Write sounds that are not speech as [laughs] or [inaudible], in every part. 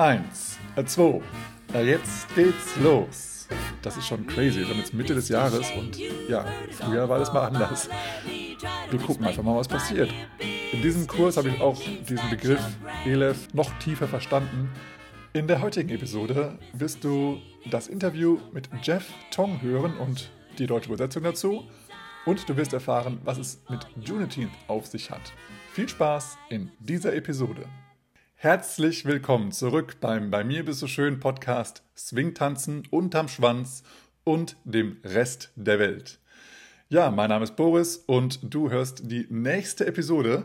Eins, äh, zwei, jetzt geht's los. Das ist schon crazy. Wir haben jetzt Mitte des Jahres und ja, früher war das mal anders. Wir gucken einfach mal, was passiert. In diesem Kurs habe ich auch diesen Begriff Elef noch tiefer verstanden. In der heutigen Episode wirst du das Interview mit Jeff Tong hören und die deutsche Übersetzung dazu. Und du wirst erfahren, was es mit Juneteenth auf sich hat. Viel Spaß in dieser Episode. Herzlich willkommen zurück beim Bei mir bist du schön Podcast Swingtanzen unterm Schwanz und dem Rest der Welt. Ja, mein Name ist Boris und du hörst die nächste Episode.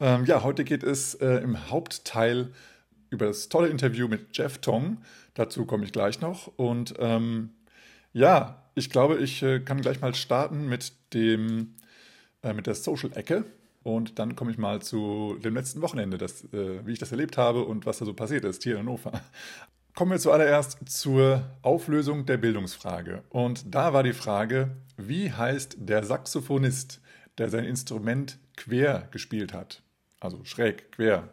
Ähm, ja, heute geht es äh, im Hauptteil über das tolle Interview mit Jeff Tong. Dazu komme ich gleich noch. Und ähm, ja, ich glaube, ich äh, kann gleich mal starten mit dem äh, mit der Social-Ecke. Und dann komme ich mal zu dem letzten Wochenende, das, äh, wie ich das erlebt habe und was da so passiert ist hier in Hannover. Kommen wir zuallererst zur Auflösung der Bildungsfrage. Und da war die Frage, wie heißt der Saxophonist, der sein Instrument quer gespielt hat? Also schräg, quer.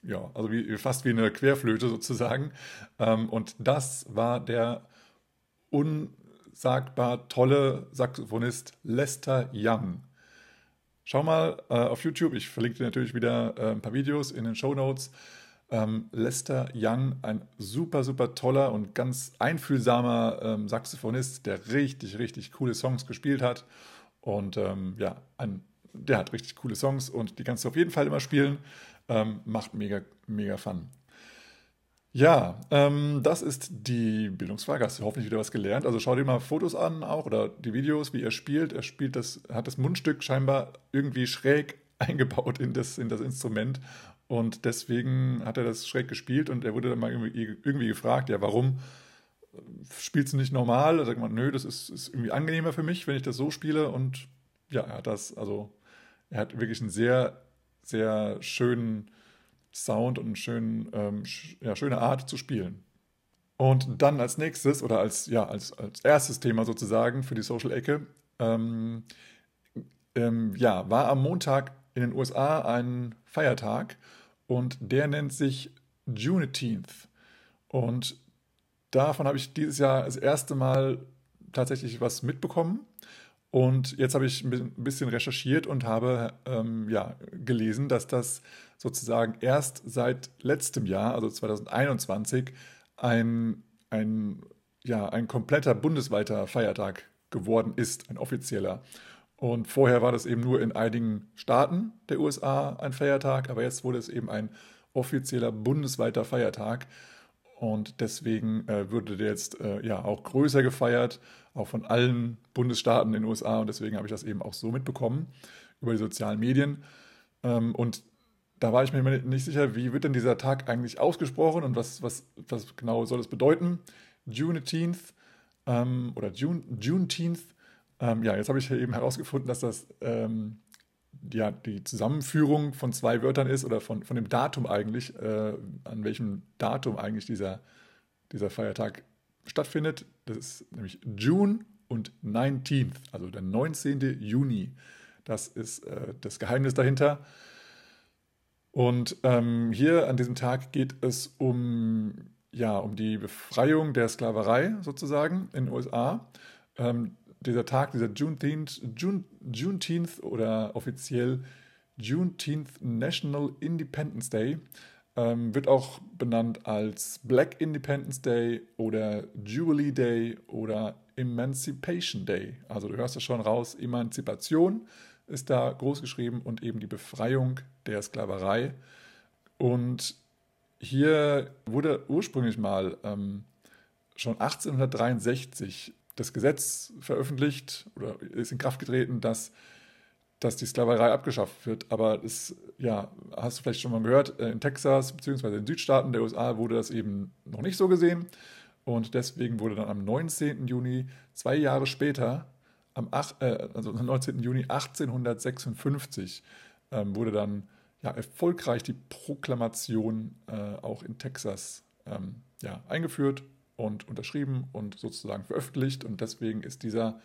Ja, also wie, fast wie eine Querflöte sozusagen. Ähm, und das war der unsagbar tolle Saxophonist Lester Young. Schau mal äh, auf YouTube, ich verlinke dir natürlich wieder äh, ein paar Videos in den Show Notes. Ähm, Lester Young, ein super, super toller und ganz einfühlsamer ähm, Saxophonist, der richtig, richtig coole Songs gespielt hat. Und ähm, ja, ein, der hat richtig coole Songs und die kannst du auf jeden Fall immer spielen. Ähm, macht mega, mega Fun. Ja, ähm, das ist die Bildungsfrage. Hast du hoffentlich wieder was gelernt? Also schau dir mal Fotos an auch oder die Videos, wie er spielt. Er spielt das, hat das Mundstück scheinbar irgendwie schräg [laughs] eingebaut in das, in das Instrument und deswegen hat er das schräg gespielt und er wurde dann mal irgendwie, irgendwie gefragt, ja, warum spielst du nicht normal? Da sagt man, nö, das ist, ist irgendwie angenehmer für mich, wenn ich das so spiele und ja, er hat das, also er hat wirklich einen sehr, sehr schönen Sound und schön, ähm, sch ja, schöne Art zu spielen. Und dann als nächstes oder als, ja, als, als erstes Thema sozusagen für die Social-Ecke, ähm, ähm, ja, war am Montag in den USA ein Feiertag und der nennt sich Juneteenth. Und davon habe ich dieses Jahr das erste Mal tatsächlich was mitbekommen. Und jetzt habe ich ein bisschen recherchiert und habe ähm, ja, gelesen, dass das sozusagen erst seit letztem Jahr, also 2021, ein, ein, ja, ein kompletter bundesweiter Feiertag geworden ist, ein offizieller. Und vorher war das eben nur in einigen Staaten der USA ein Feiertag, aber jetzt wurde es eben ein offizieller bundesweiter Feiertag. Und deswegen äh, wurde der jetzt äh, ja auch größer gefeiert, auch von allen Bundesstaaten in den USA. Und deswegen habe ich das eben auch so mitbekommen über die sozialen Medien. Ähm, und da war ich mir nicht sicher, wie wird denn dieser Tag eigentlich ausgesprochen und was, was, was genau soll es bedeuten? Juneteenth ähm, oder June, Juneteenth. Ähm, ja, jetzt habe ich eben herausgefunden, dass das ähm, ja, die Zusammenführung von zwei Wörtern ist oder von, von dem Datum eigentlich, äh, an welchem Datum eigentlich dieser, dieser Feiertag stattfindet. Das ist nämlich June und 19th, also der 19. Juni. Das ist äh, das Geheimnis dahinter. Und ähm, hier an diesem Tag geht es um, ja, um die Befreiung der Sklaverei sozusagen in den USA. Ähm, dieser Tag, dieser Juneteenth, June, Juneteenth oder offiziell Juneteenth National Independence Day ähm, wird auch benannt als Black Independence Day oder Jubilee Day oder Emancipation Day. Also du hörst es schon raus, Emanzipation ist da groß geschrieben und eben die Befreiung der Sklaverei. Und hier wurde ursprünglich mal ähm, schon 1863 das Gesetz veröffentlicht oder ist in Kraft getreten, dass, dass die Sklaverei abgeschafft wird. Aber es, ja, hast du vielleicht schon mal gehört, äh, in Texas bzw. in den Südstaaten der USA wurde das eben noch nicht so gesehen. Und deswegen wurde dann am 19. Juni, zwei Jahre später, am 8, äh, also am 19. Juni 1856, ähm, wurde dann ja, erfolgreich die Proklamation äh, auch in Texas ähm, ja, eingeführt und unterschrieben und sozusagen veröffentlicht. Und deswegen ist dieser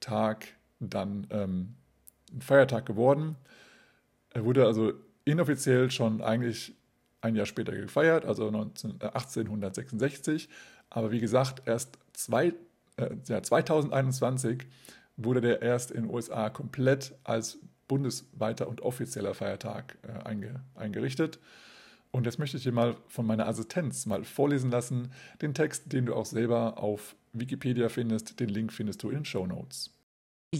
Tag dann ähm, ein Feiertag geworden. Er wurde also inoffiziell schon eigentlich ein Jahr später gefeiert, also 19, äh, 1866. Aber wie gesagt, erst zwei, äh, ja, 2021 wurde der erst in den USA komplett als bundesweiter und offizieller Feiertag äh, einge, eingerichtet. Und jetzt möchte ich dir mal von meiner Assistenz mal vorlesen lassen, den Text, den du auch selber auf Wikipedia findest. Den Link findest du in den Show Notes.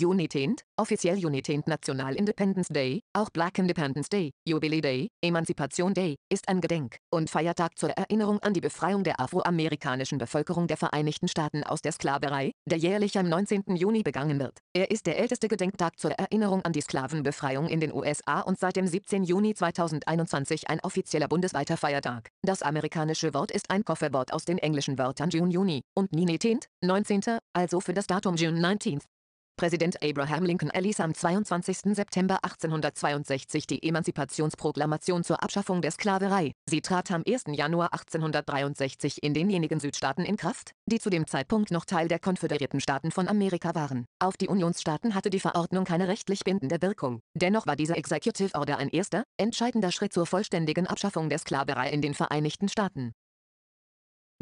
Unitenth, offiziell Unitenth National Independence Day, auch Black Independence Day, Jubilee Day, Emanzipation Day, ist ein Gedenk- und Feiertag zur Erinnerung an die Befreiung der afroamerikanischen Bevölkerung der Vereinigten Staaten aus der Sklaverei, der jährlich am 19. Juni begangen wird. Er ist der älteste Gedenktag zur Erinnerung an die Sklavenbefreiung in den USA und seit dem 17. Juni 2021 ein offizieller bundesweiter Feiertag. Das amerikanische Wort ist ein Kofferwort aus den englischen Wörtern June Juni und Nineteenth, 19., also für das Datum June 19. Präsident Abraham Lincoln erließ am 22. September 1862 die Emanzipationsproklamation zur Abschaffung der Sklaverei. Sie trat am 1. Januar 1863 in denjenigen Südstaaten in Kraft, die zu dem Zeitpunkt noch Teil der Konföderierten Staaten von Amerika waren. Auf die Unionsstaaten hatte die Verordnung keine rechtlich bindende Wirkung. Dennoch war diese Executive Order ein erster, entscheidender Schritt zur vollständigen Abschaffung der Sklaverei in den Vereinigten Staaten.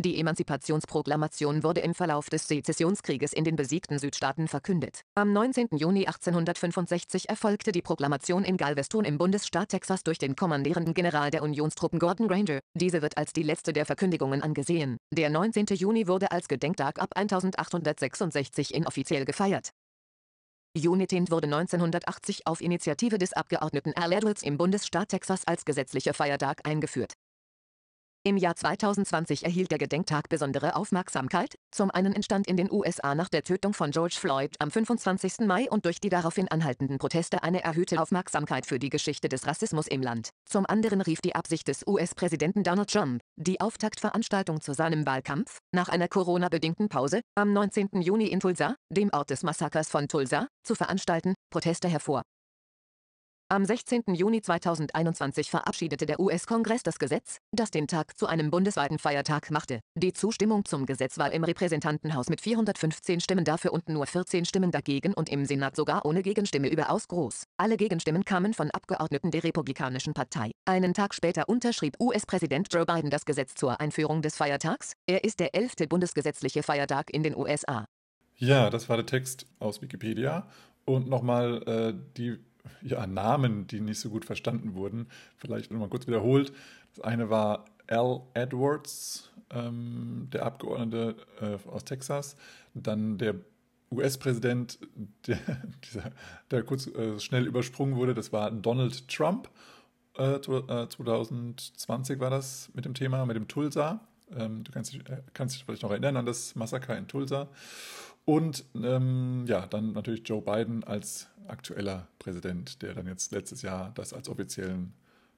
Die Emanzipationsproklamation wurde im Verlauf des Sezessionskrieges in den besiegten Südstaaten verkündet. Am 19. Juni 1865 erfolgte die Proklamation in Galveston im Bundesstaat Texas durch den kommandierenden General der Unionstruppen Gordon Granger. Diese wird als die letzte der Verkündigungen angesehen. Der 19. Juni wurde als Gedenktag ab 1866 inoffiziell gefeiert. Unitint wurde 1980 auf Initiative des Abgeordneten Al Edwards im Bundesstaat Texas als gesetzlicher Feiertag eingeführt. Im Jahr 2020 erhielt der Gedenktag besondere Aufmerksamkeit. Zum einen entstand in den USA nach der Tötung von George Floyd am 25. Mai und durch die daraufhin anhaltenden Proteste eine erhöhte Aufmerksamkeit für die Geschichte des Rassismus im Land. Zum anderen rief die Absicht des US-Präsidenten Donald Trump, die Auftaktveranstaltung zu seinem Wahlkampf, nach einer Corona-bedingten Pause, am 19. Juni in Tulsa, dem Ort des Massakers von Tulsa, zu veranstalten, Proteste hervor. Am 16. Juni 2021 verabschiedete der US-Kongress das Gesetz, das den Tag zu einem bundesweiten Feiertag machte. Die Zustimmung zum Gesetz war im Repräsentantenhaus mit 415 Stimmen dafür und nur 14 Stimmen dagegen und im Senat sogar ohne Gegenstimme überaus groß. Alle Gegenstimmen kamen von Abgeordneten der Republikanischen Partei. Einen Tag später unterschrieb US-Präsident Joe Biden das Gesetz zur Einführung des Feiertags. Er ist der elfte bundesgesetzliche Feiertag in den USA. Ja, das war der Text aus Wikipedia. Und nochmal äh, die ja, Namen, die nicht so gut verstanden wurden. Vielleicht nochmal kurz wiederholt. Das eine war Al Edwards, ähm, der Abgeordnete äh, aus Texas. Dann der US-Präsident, der, [laughs] der kurz äh, schnell übersprungen wurde, das war Donald Trump. Äh, 2020 äh, war das mit dem Thema, mit dem Tulsa. Ähm, du kannst dich, äh, kannst dich vielleicht noch erinnern an das Massaker in Tulsa. Und ähm, ja, dann natürlich Joe Biden als aktueller Präsident, der dann jetzt letztes Jahr das als offiziellen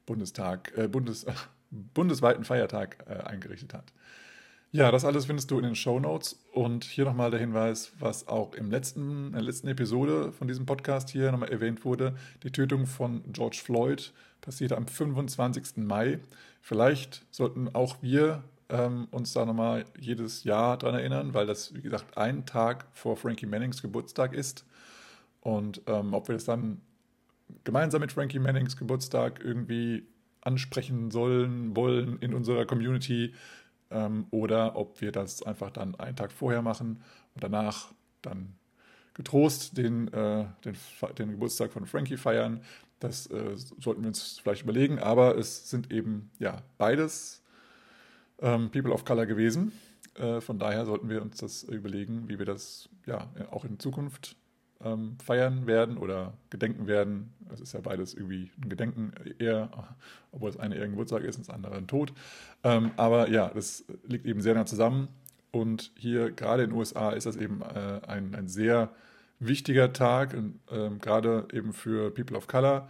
Bundestag, äh, Bundes, äh, [laughs] bundesweiten Feiertag äh, eingerichtet hat. Ja, das alles findest du in den Show Notes. Und hier nochmal der Hinweis, was auch im letzten, in der letzten Episode von diesem Podcast hier nochmal erwähnt wurde. Die Tötung von George Floyd passierte am 25. Mai. Vielleicht sollten auch wir ähm, uns da nochmal jedes Jahr dran erinnern, weil das, wie gesagt, ein Tag vor Frankie Mannings Geburtstag ist. Und ähm, ob wir das dann gemeinsam mit Frankie Mannings Geburtstag irgendwie ansprechen sollen, wollen in unserer Community ähm, oder ob wir das einfach dann einen Tag vorher machen und danach dann getrost den, äh, den, den Geburtstag von Frankie feiern. Das äh, sollten wir uns vielleicht überlegen, aber es sind eben ja beides ähm, People of Color gewesen. Äh, von daher sollten wir uns das überlegen, wie wir das ja auch in Zukunft ähm, feiern werden oder gedenken werden. Es ist ja beides irgendwie ein Gedenken eher, obwohl das eine eher ein Geburtstag ist und das andere ein Tod. Ähm, aber ja, das liegt eben sehr nah zusammen. Und hier gerade in den USA ist das eben äh, ein, ein sehr wichtiger Tag, äh, gerade eben für People of Color.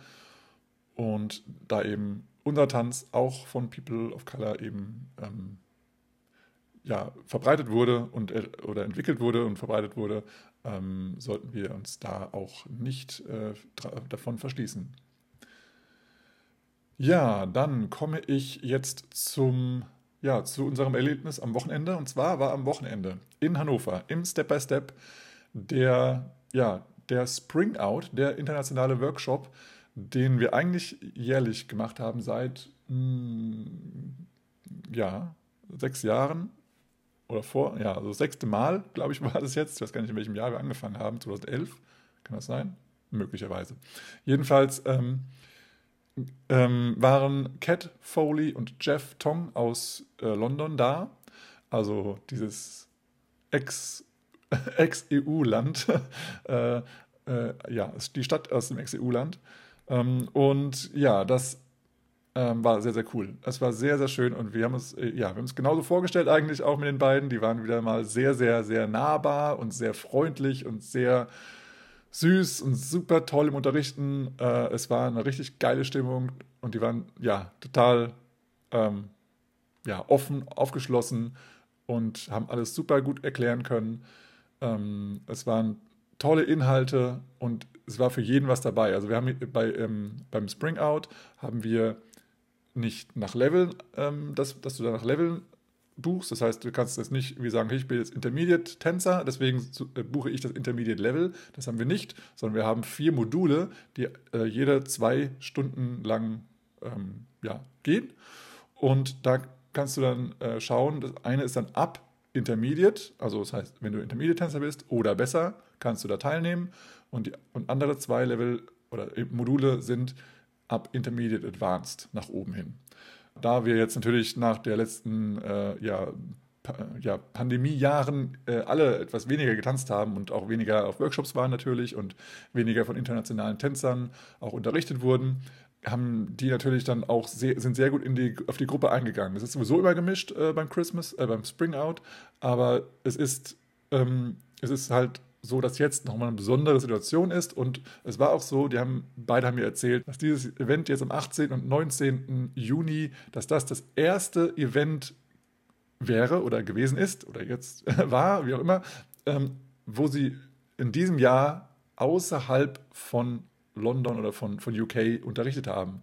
Und da eben unser Tanz auch von People of Color eben ähm, ja, verbreitet wurde und äh, oder entwickelt wurde und verbreitet wurde, ähm, sollten wir uns da auch nicht äh, davon verschließen. Ja, dann komme ich jetzt zum, ja, zu unserem Erlebnis am Wochenende. Und zwar war am Wochenende in Hannover im Step by Step der, ja, der Spring Out, der internationale Workshop den wir eigentlich jährlich gemacht haben seit mh, ja, sechs Jahren oder vor, ja, also das sechste Mal, glaube ich, [laughs] war das jetzt. Ich weiß gar nicht, in welchem Jahr wir angefangen haben, 2011. Kann das sein? Möglicherweise. Jedenfalls ähm, ähm, waren Cat Foley und Jeff Tong aus äh, London da. Also dieses Ex- [laughs] Ex-EU-Land. [laughs] äh, äh, ja, die Stadt aus dem Ex-EU-Land. Ähm, und ja, das ähm, war sehr, sehr cool. Es war sehr, sehr schön und wir haben uns, äh, ja, wir haben uns genauso vorgestellt eigentlich auch mit den beiden. Die waren wieder mal sehr, sehr, sehr nahbar und sehr freundlich und sehr süß und super toll im Unterrichten. Äh, es war eine richtig geile Stimmung und die waren ja total ähm, ja, offen, aufgeschlossen und haben alles super gut erklären können. Ähm, es waren tolle Inhalte und es war für jeden was dabei. Also wir haben bei, ähm, beim Spring Out haben wir nicht nach Leveln, ähm, dass, dass du da nach Leveln buchst. Das heißt, du kannst jetzt nicht wie sagen, ich bin jetzt Intermediate-Tänzer, deswegen äh, buche ich das Intermediate-Level. Das haben wir nicht, sondern wir haben vier Module, die äh, jede zwei Stunden lang ähm, ja, gehen. Und da kannst du dann äh, schauen, das eine ist dann ab Intermediate, also das heißt, wenn du Intermediate-Tänzer bist oder besser, kannst du da teilnehmen. Und, die, und andere zwei Level oder Module sind ab Intermediate Advanced nach oben hin. Da wir jetzt natürlich nach der letzten äh, ja, pa ja, Pandemiejahren äh, alle etwas weniger getanzt haben und auch weniger auf Workshops waren natürlich und weniger von internationalen Tänzern auch unterrichtet wurden, haben die natürlich dann auch sehr, sind sehr gut in die, auf die Gruppe eingegangen. Es ist sowieso immer gemischt äh, beim Christmas, äh, beim Spring Out, aber es ist, ähm, es ist halt so, dass jetzt nochmal eine besondere Situation ist. Und es war auch so, die haben, beide haben mir erzählt, dass dieses Event jetzt am 18. und 19. Juni, dass das das erste Event wäre oder gewesen ist oder jetzt [laughs] war, wie auch immer, ähm, wo sie in diesem Jahr außerhalb von London oder von, von UK unterrichtet haben.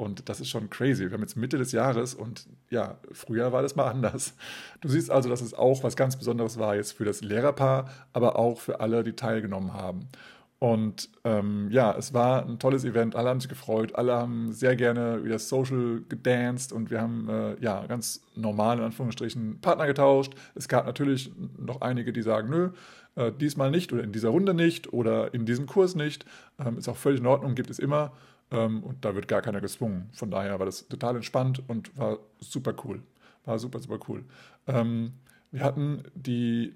Und das ist schon crazy. Wir haben jetzt Mitte des Jahres und ja, früher war das mal anders. Du siehst also, dass es auch was ganz Besonderes war jetzt für das Lehrerpaar, aber auch für alle, die teilgenommen haben. Und ähm, ja, es war ein tolles Event, alle haben sich gefreut, alle haben sehr gerne wieder social gedanced und wir haben äh, ja ganz normal in Anführungsstrichen Partner getauscht. Es gab natürlich noch einige, die sagen, nö, äh, diesmal nicht oder in dieser Runde nicht oder in diesem Kurs nicht. Ähm, ist auch völlig in Ordnung, gibt es immer. Ähm, und da wird gar keiner gezwungen. Von daher war das total entspannt und war super cool. War super, super cool. Ähm, wir hatten die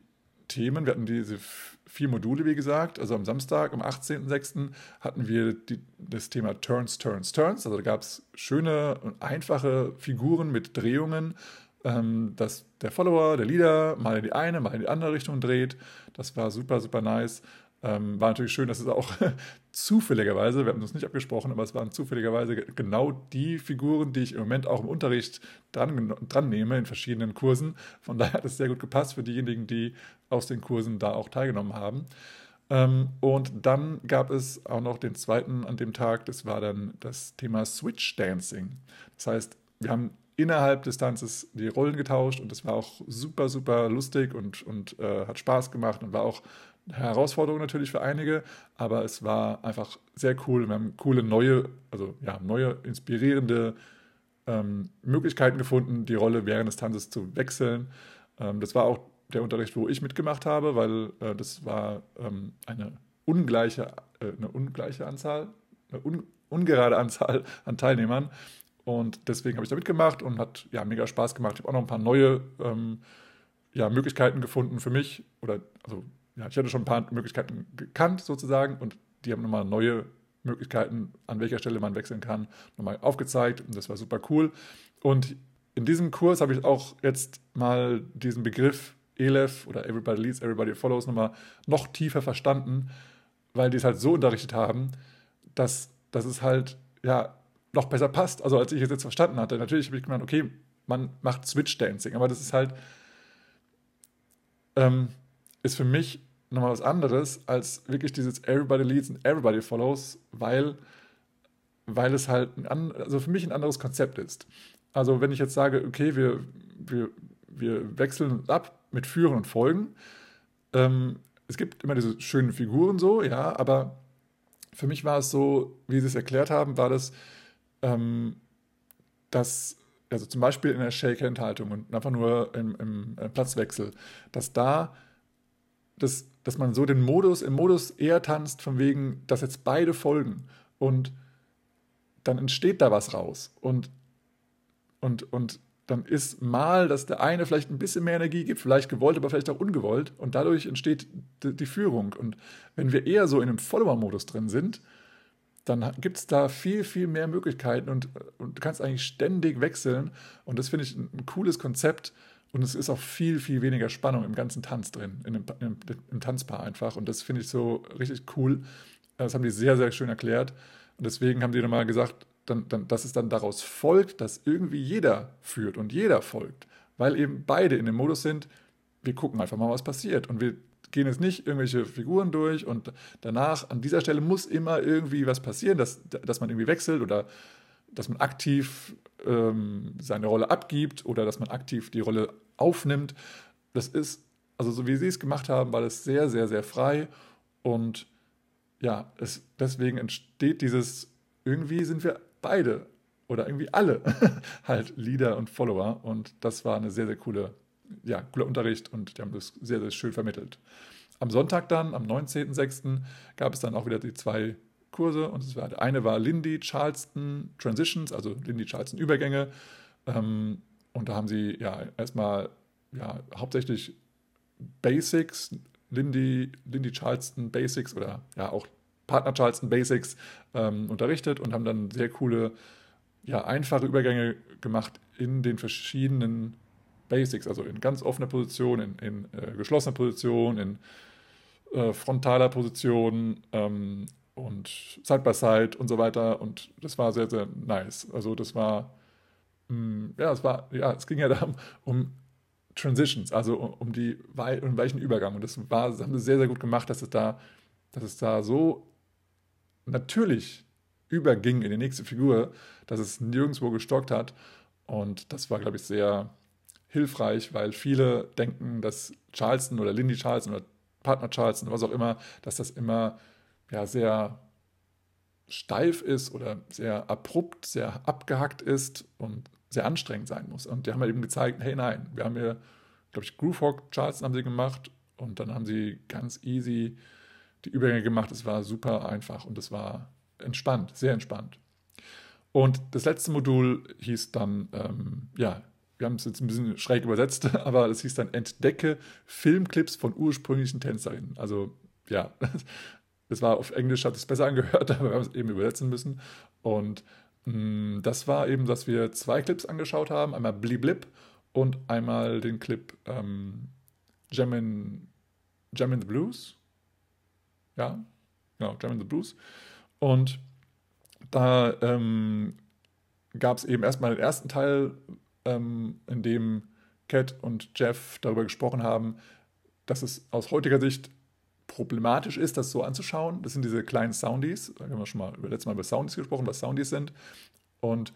Themen, wir hatten diese vier Module, wie gesagt. Also am Samstag, am 18.06. hatten wir die, das Thema Turns, Turns, Turns. Also da gab es schöne und einfache Figuren mit Drehungen, ähm, dass der Follower, der Leader mal in die eine, mal in die andere Richtung dreht. Das war super, super nice. Ähm, war natürlich schön, dass es auch [laughs] zufälligerweise, wir haben uns nicht abgesprochen, aber es waren zufälligerweise genau die Figuren, die ich im Moment auch im Unterricht dran, dran nehme in verschiedenen Kursen. Von daher hat es sehr gut gepasst für diejenigen, die aus den Kursen da auch teilgenommen haben. Ähm, und dann gab es auch noch den zweiten an dem Tag, das war dann das Thema Switch Dancing. Das heißt, wir haben innerhalb des Tanzes die Rollen getauscht und das war auch super, super lustig und, und äh, hat Spaß gemacht und war auch Herausforderung natürlich für einige, aber es war einfach sehr cool. Wir haben coole neue, also ja, neue, inspirierende ähm, Möglichkeiten gefunden, die Rolle während des Tanzes zu wechseln. Ähm, das war auch der Unterricht, wo ich mitgemacht habe, weil äh, das war ähm, eine ungleiche, äh, eine ungleiche Anzahl, eine un ungerade Anzahl an Teilnehmern. Und deswegen habe ich da mitgemacht und hat ja mega Spaß gemacht. Ich habe auch noch ein paar neue ähm, ja, Möglichkeiten gefunden für mich oder also ja, ich hatte schon ein paar Möglichkeiten gekannt sozusagen und die haben nochmal neue Möglichkeiten, an welcher Stelle man wechseln kann, nochmal aufgezeigt und das war super cool. Und in diesem Kurs habe ich auch jetzt mal diesen Begriff ELEF oder Everybody Leads, Everybody Follows nochmal noch tiefer verstanden, weil die es halt so unterrichtet haben, dass, dass es halt ja noch besser passt, also als ich es jetzt verstanden hatte. Natürlich habe ich gemeint, okay, man macht Switch Dancing, aber das ist halt ähm, ist für mich nochmal was anderes als wirklich dieses Everybody Leads and Everybody Follows, weil, weil es halt ein, also für mich ein anderes Konzept ist. Also wenn ich jetzt sage, okay, wir, wir, wir wechseln ab mit Führen und Folgen, ähm, es gibt immer diese schönen Figuren so, ja, aber für mich war es so, wie sie es erklärt haben, war das, ähm, dass, also zum Beispiel in der Shake-Hand-Haltung und einfach nur im, im äh, Platzwechsel, dass da das, dass man so den Modus, im Modus eher tanzt, von wegen, dass jetzt beide folgen und dann entsteht da was raus. Und, und, und dann ist mal, dass der eine vielleicht ein bisschen mehr Energie gibt, vielleicht gewollt, aber vielleicht auch ungewollt. Und dadurch entsteht die, Führung. Und wenn wir eher so in einem Follower-Modus drin sind, dann gibt es da viel, viel mehr Möglichkeiten und, und, du kannst eigentlich ständig wechseln. Und das finde ich ein, cooles Konzept. Und es ist auch viel, viel weniger Spannung im ganzen Tanz drin, in dem, im, im Tanzpaar einfach. Und das finde ich so richtig cool. Das haben die sehr, sehr schön erklärt. Und deswegen haben die nochmal gesagt, dann, dann, dass es dann daraus folgt, dass irgendwie jeder führt und jeder folgt, weil eben beide in dem Modus sind, wir gucken einfach mal, was passiert und wir gehen jetzt nicht irgendwelche Figuren durch und danach an dieser Stelle muss immer irgendwie was passieren, dass, dass man irgendwie wechselt oder dass man aktiv ähm, seine Rolle abgibt oder dass man aktiv die Rolle aufnimmt. Das ist, also so wie sie es gemacht haben, war das sehr, sehr, sehr frei und ja, es, deswegen entsteht dieses, irgendwie sind wir beide oder irgendwie alle [laughs] halt Leader und Follower. Und das war eine sehr, sehr coole, ja, cooler Unterricht und die haben das sehr, sehr schön vermittelt. Am Sonntag dann, am 19.06., gab es dann auch wieder die zwei Kurse. Und es war, der eine war Lindy Charleston Transitions, also Lindy Charleston Übergänge. Ähm, und da haben sie ja erstmal ja, hauptsächlich Basics, Lindy, Lindy Charleston Basics oder ja auch Partner Charleston Basics ähm, unterrichtet und haben dann sehr coole, ja, einfache Übergänge gemacht in den verschiedenen Basics, also in ganz offener Position, in, in äh, geschlossener Position, in äh, frontaler Position ähm, und Side by Side und so weiter. Und das war sehr, sehr nice. Also das war, ja, es war, ja, es ging ja [laughs] darum, um Transitions, also um, um die um weichen Übergang. Und das war, das haben sie sehr, sehr gut gemacht, dass es da, dass es da so natürlich überging in die nächste Figur, dass es nirgendwo gestockt hat. Und das war, glaube ich, sehr hilfreich, weil viele denken, dass Charleston oder Lindy Charleston oder Partner Charleston, was auch immer, dass das immer ja, sehr steif ist oder sehr abrupt, sehr abgehackt ist und sehr anstrengend sein muss. Und die haben halt eben gezeigt, hey nein, wir haben hier, glaube ich, Groovehawk Charleston haben sie gemacht und dann haben sie ganz easy die Übergänge gemacht. Es war super einfach und es war entspannt, sehr entspannt. Und das letzte Modul hieß dann, ähm, ja, wir haben es jetzt ein bisschen schräg übersetzt, [laughs] aber es hieß dann Entdecke Filmclips von ursprünglichen Tänzerinnen. Also ja, [laughs] das war auf Englisch, hat es besser angehört, [laughs] aber wir haben es eben übersetzen müssen. Und mh, mm, das war eben, dass wir zwei Clips angeschaut haben, einmal Bliblip und einmal den Clip ähm, Jam in, Jam in the Blues ja, genau, Jam in the Blues. Und da ähm, gab es eben erstmal den ersten Teil, ähm, in dem Cat und Jeff darüber gesprochen haben, dass es aus heutiger Sicht problematisch ist, das so anzuschauen. Das sind diese kleinen Soundies. Da haben wir schon mal letztes Mal über Soundies gesprochen, was Soundies sind. Und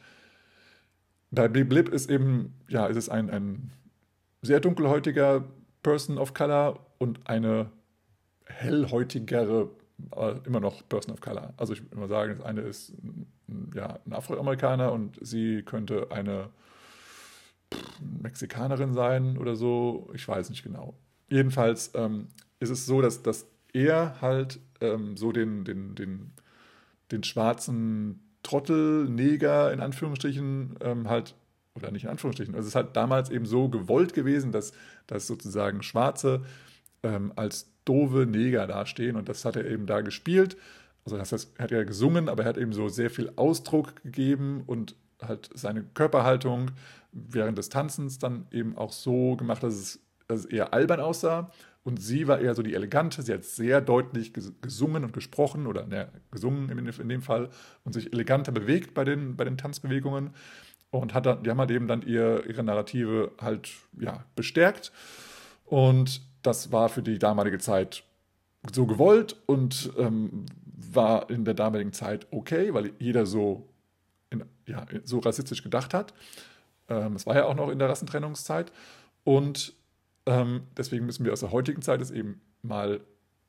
bei Blip Blip ist eben, ja, ist es ein, ein sehr dunkelhäutiger Person of Color und eine hellhäutigere, äh, immer noch Person of Color. Also ich würde immer sagen, das eine ist ja, ein Afroamerikaner und sie könnte eine Mexikanerin sein oder so. Ich weiß nicht genau. Jedenfalls ähm, ist es so, dass, dass er halt ähm, so den, den, den, den schwarzen Trottel, Neger in Anführungsstrichen ähm, halt, oder nicht in Anführungsstrichen, also es ist halt damals eben so gewollt gewesen, dass, dass sozusagen Schwarze ähm, als doofe Neger dastehen. Und das hat er eben da gespielt. Also das heißt, er hat ja gesungen, aber er hat eben so sehr viel Ausdruck gegeben und halt seine Körperhaltung während des Tanzens dann eben auch so gemacht, dass es, dass es eher albern aussah. Und sie war eher so die elegante. Sie hat sehr deutlich gesungen und gesprochen oder ne, gesungen in, dem Fall und sich eleganter bewegt bei den, bei den Tanzbewegungen. Und hat dann, die haben halt eben dann ihr, ihre Narrative halt ja, bestärkt. Und das war für die damalige Zeit so gewollt und ähm, war in der damaligen Zeit okay, weil jeder so, in, ja, so rassistisch gedacht hat. Ähm, es war ja auch noch in der Rassentrennungszeit. Und ähm, deswegen müssen wir aus der heutigen Zeit es eben mal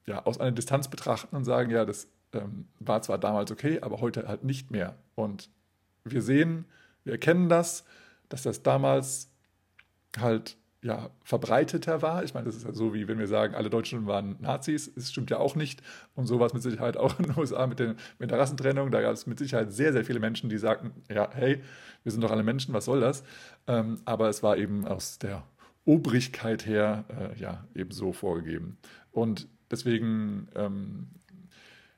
ja, aus einer Distanz betrachten und sagen, ja, das ähm, war zwar damals okay, aber heute halt nicht mehr. Und wir sehen, wir erkennen das, dass das damals halt ja, verbreiteter war. Ich meine, das ist ja so, wie wenn wir sagen, alle Deutschen waren Nazis. Das stimmt ja auch nicht. Und so war es mit Sicherheit auch in den USA mit, den, mit der Rassentrennung. Da gab es mit Sicherheit sehr, sehr viele Menschen, die sagten, ja, hey, wir sind doch alle Menschen, was soll das? Ähm, aber es war eben aus der Obrigkeit her, äh, ja, eben so vorgegeben. Und deswegen, ähm,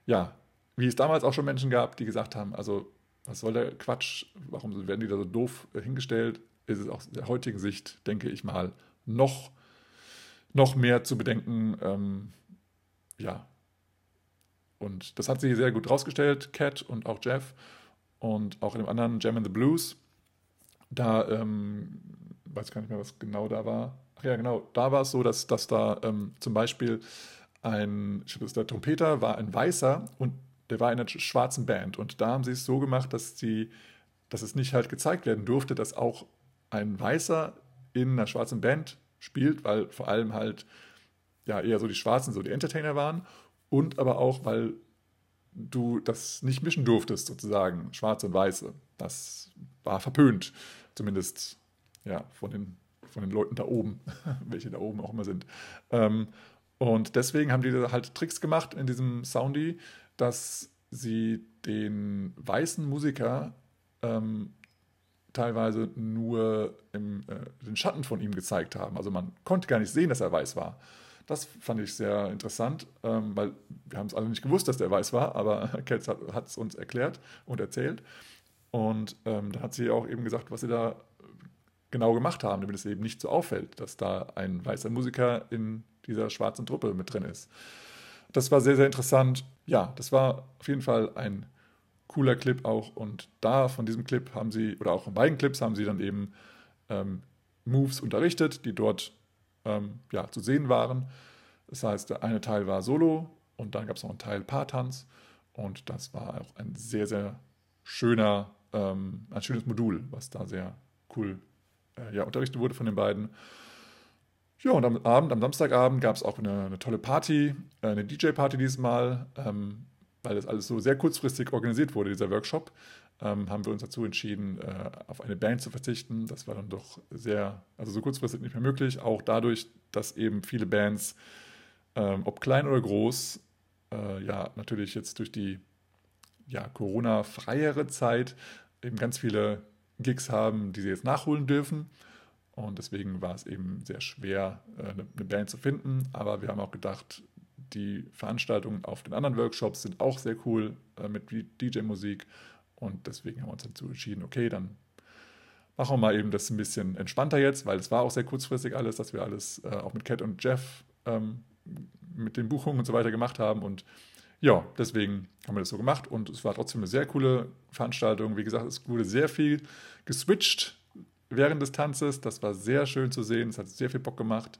ja, wie es damals auch schon Menschen gab, die gesagt haben, also was soll der Quatsch, warum werden die da so doof äh, hingestellt? ist es aus der heutigen Sicht, denke ich mal, noch, noch mehr zu bedenken. Ähm, ja. Und das hat sich sehr gut rausgestellt, Cat und auch Jeff. Und auch in dem anderen Jam in the Blues. Da, ähm, weiß gar nicht mehr, was genau da war. Ach ja, genau, da war es so, dass, dass da ähm, zum Beispiel ein, ich glaube, der Trompeter war ein Weißer und der war in einer schwarzen Band. Und da haben sie es so gemacht, dass, die, dass es nicht halt gezeigt werden durfte, dass auch ein Weißer in einer schwarzen Band spielt, weil vor allem halt ja eher so die Schwarzen so die Entertainer waren und aber auch, weil du das nicht mischen durftest, sozusagen, Schwarze und Weiße. Das war verpönt, zumindest ja, von den, von den Leuten da oben, [laughs] welche da oben auch immer sind. Ähm, und deswegen haben die halt Tricks gemacht in diesem Soundy, dass sie den weißen Musiker ähm, teilweise nur im, äh, den Schatten von ihm gezeigt haben. Also man konnte gar nicht sehen, dass er weiß war. Das fand ich sehr interessant, ähm, weil wir haben es alle nicht gewusst, dass der weiß war, aber [laughs] Ketz hat es uns erklärt und erzählt. Und ähm, da hat sie auch eben gesagt, was sie da genau gemacht haben, damit es eben nicht so auffällt, dass da ein weißer Musiker in dieser schwarzen Truppe mit drin ist. Das war sehr, sehr interessant. Ja, das war auf jeden Fall ein cooler Clip auch. Und da von diesem Clip haben sie, oder auch von beiden Clips haben sie dann eben ähm, Moves unterrichtet, die dort ähm, ja, zu sehen waren. Das heißt, der eine Teil war Solo und dann gab es noch einen Teil Paartanz. Und das war auch ein sehr, sehr schöner, ähm, ein schönes Modul, was da sehr cool äh, ja, unterrichtet wurde von den beiden. Ja, und am Abend, am Samstagabend gab es auch eine, eine, tolle Party, äh, eine DJ-Party dieses Mal. Ähm, weil das alles so sehr kurzfristig organisiert wurde, dieser Workshop, ähm, haben wir uns dazu entschieden, äh, auf eine Band zu verzichten. Das war dann doch sehr, also so kurzfristig nicht mehr möglich, auch dadurch, dass eben viele Bands, ähm, ob klein oder groß, äh, ja, natürlich jetzt durch die ja, Corona-freiere Zeit eben ganz viele Gigs haben, die sie jetzt nachholen dürfen. Und deswegen war es eben sehr schwer, äh, eine Band zu finden. Aber wir haben auch gedacht, die Veranstaltungen auf den anderen Workshops sind auch sehr cool äh, mit DJ-Musik. Und deswegen haben wir uns dazu entschieden, okay, dann machen wir mal eben das ein bisschen entspannter jetzt, weil es war auch sehr kurzfristig alles, dass wir alles äh, auch mit Cat und Jeff ähm, mit den Buchungen und so weiter gemacht haben. Und ja, deswegen haben wir das so gemacht. Und es war trotzdem eine sehr coole Veranstaltung. Wie gesagt, es wurde sehr viel geswitcht während des Tanzes. Das war sehr schön zu sehen. Es hat sehr viel Bock gemacht.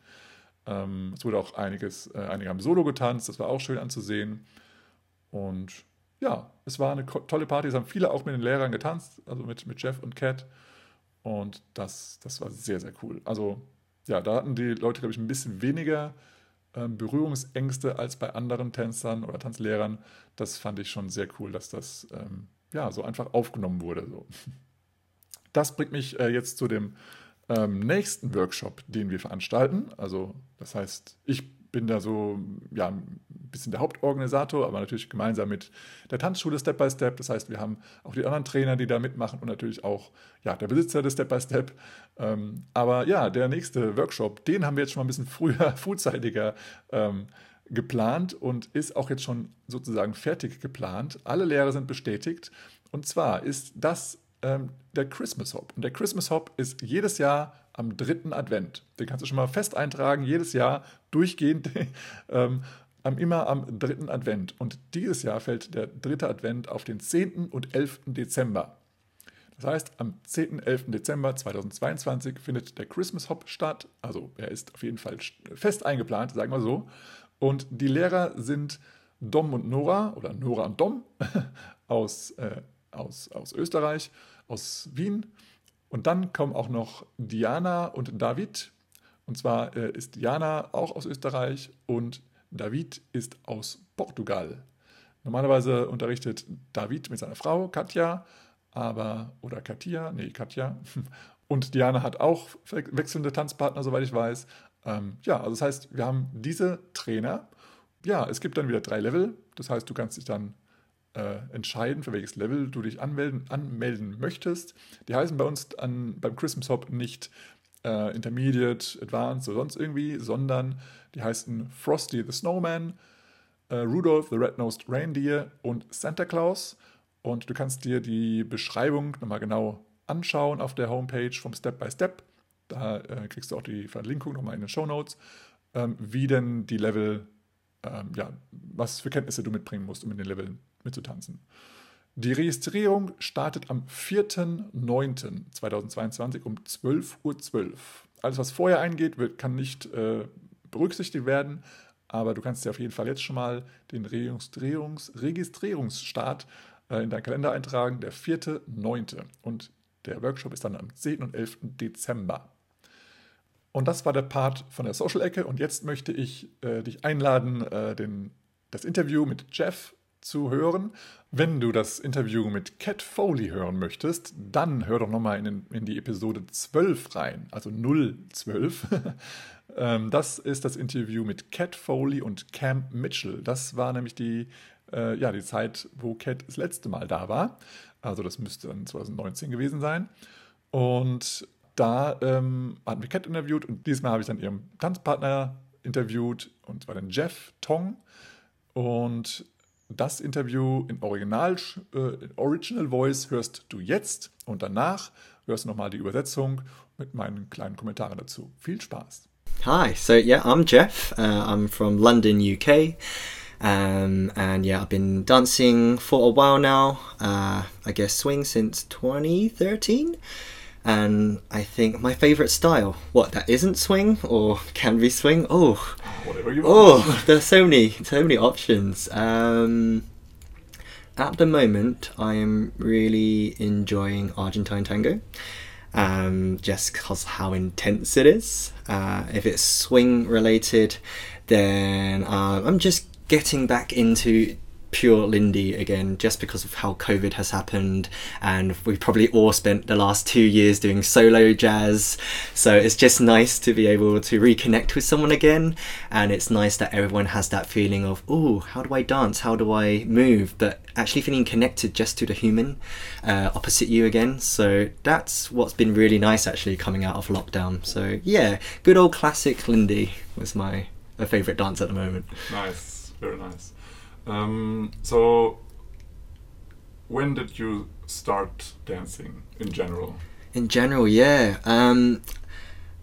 Ähm, es wurde auch einiges, äh, einige haben Solo getanzt, das war auch schön anzusehen. Und ja, es war eine tolle Party. Es haben viele auch mit den Lehrern getanzt, also mit, mit Jeff und Kat. Und das, das war sehr, sehr cool. Also ja, da hatten die Leute, glaube ich, ein bisschen weniger Berührungsängste als bei anderen Tänzern oder Tanzlehrern. Das fand ich schon sehr cool, dass das ähm, ja so einfach aufgenommen wurde. So. Das bringt mich äh, jetzt zu dem ähm, nächsten Workshop, den wir veranstalten. Also das heißt, ich bin da so ja, ein bisschen der Hauptorganisator, aber natürlich gemeinsam mit der Tanzschule Step by Step. Das heißt, wir haben auch die anderen Trainer, die da mitmachen und natürlich auch ja, der Besitzer des Step by Step. Ähm, aber ja, der nächste Workshop, den haben wir jetzt schon mal ein bisschen früher, [laughs] frühzeitiger ähm, geplant und ist auch jetzt schon sozusagen fertig geplant. Alle Lehrer sind bestätigt. Und zwar ist das ähm, der Christmas Hop. Und der Christmas Hop ist jedes Jahr am dritten Advent. Den kannst du schon mal fest eintragen, jedes Jahr durchgehend, [laughs] ähm, immer am dritten Advent. Und dieses Jahr fällt der dritte Advent auf den 10. und 11. Dezember. Das heißt, am 10. und 11. Dezember 2022 findet der Christmas Hop statt. Also er ist auf jeden Fall fest eingeplant, sagen wir so. Und die Lehrer sind Dom und Nora oder Nora und Dom [laughs] aus, äh, aus, aus Österreich aus Wien. Und dann kommen auch noch Diana und David. Und zwar äh, ist Diana auch aus Österreich und David ist aus Portugal. Normalerweise unterrichtet David mit seiner Frau Katja aber, oder Katja, nee, Katja. [laughs] Und Diana hat auch wechselnde Tanzpartner, soweit ich weiß. Ähm, ja, also das heißt, wir haben diese Trainer. Ja, es gibt dann wieder drei Level. Das heißt, du kannst dich dann äh, entscheiden, für welches Level du dich anmelden, anmelden möchtest. Die heißen bei uns an, beim Christmas Hop nicht äh, Intermediate, Advanced oder sonst irgendwie, sondern die heißen Frosty the Snowman, äh, Rudolph the Red-Nosed Reindeer und Santa Claus. Und du kannst dir die Beschreibung nochmal genau anschauen auf der Homepage vom Step by Step. Da äh, kriegst du auch die Verlinkung nochmal in den Show Notes, ähm, wie denn die Level, ähm, ja, was für Kenntnisse du mitbringen musst, um in den Leveln mitzutanzen. Die Registrierung startet am 4.9.2022 um 12.12 Uhr. .12. Alles, was vorher eingeht, wird, kann nicht äh, berücksichtigt werden, aber du kannst dir auf jeden Fall jetzt schon mal den Registrierungs Registrierungsstart äh, in deinen Kalender eintragen, der 4.9. Und der Workshop ist dann am 10. und 11. Dezember. Und das war der Part von der Social-Ecke. Und jetzt möchte ich äh, dich einladen, äh, den, das Interview mit Jeff zu hören. Wenn du das Interview mit Cat Foley hören möchtest, dann hör doch nochmal in, in die Episode 12 rein, also 012. [laughs] Ähm, das ist das Interview mit Cat Foley und Cam Mitchell. Das war nämlich die, äh, ja, die Zeit, wo Cat das letzte Mal da war. Also das müsste dann 2019 gewesen sein. Und da ähm, hatten wir Cat interviewt und diesmal habe ich dann ihren Tanzpartner interviewt, und zwar den Jeff Tong. Und das Interview in Original, äh, in Original Voice hörst du jetzt und danach hörst du nochmal die Übersetzung mit meinen kleinen Kommentaren dazu. Viel Spaß! Hi, so yeah, I'm Jeff. Uh, I'm from London, UK. Um, and yeah, I've been dancing for a while now. Uh, I guess swing since 2013. And I think my favourite style, what that isn't swing or can be swing. Oh, whatever you want. Oh, there's so many, so many options. Um, at the moment, I am really enjoying Argentine tango. Um, just because how intense it is. Uh, if it's swing related, then uh, I'm just getting back into pure Lindy again just because of how COVID has happened. And we probably all spent the last two years doing solo jazz. So it's just nice to be able to reconnect with someone again. And it's nice that everyone has that feeling of oh how do I dance? How do I move? But actually feeling connected just to the human uh, opposite you again. So that's what's been really nice actually coming out of lockdown. So yeah good old classic Lindy was my, my favourite dance at the moment. Nice. Very nice um, so, when did you start dancing in general? In general, yeah. Um,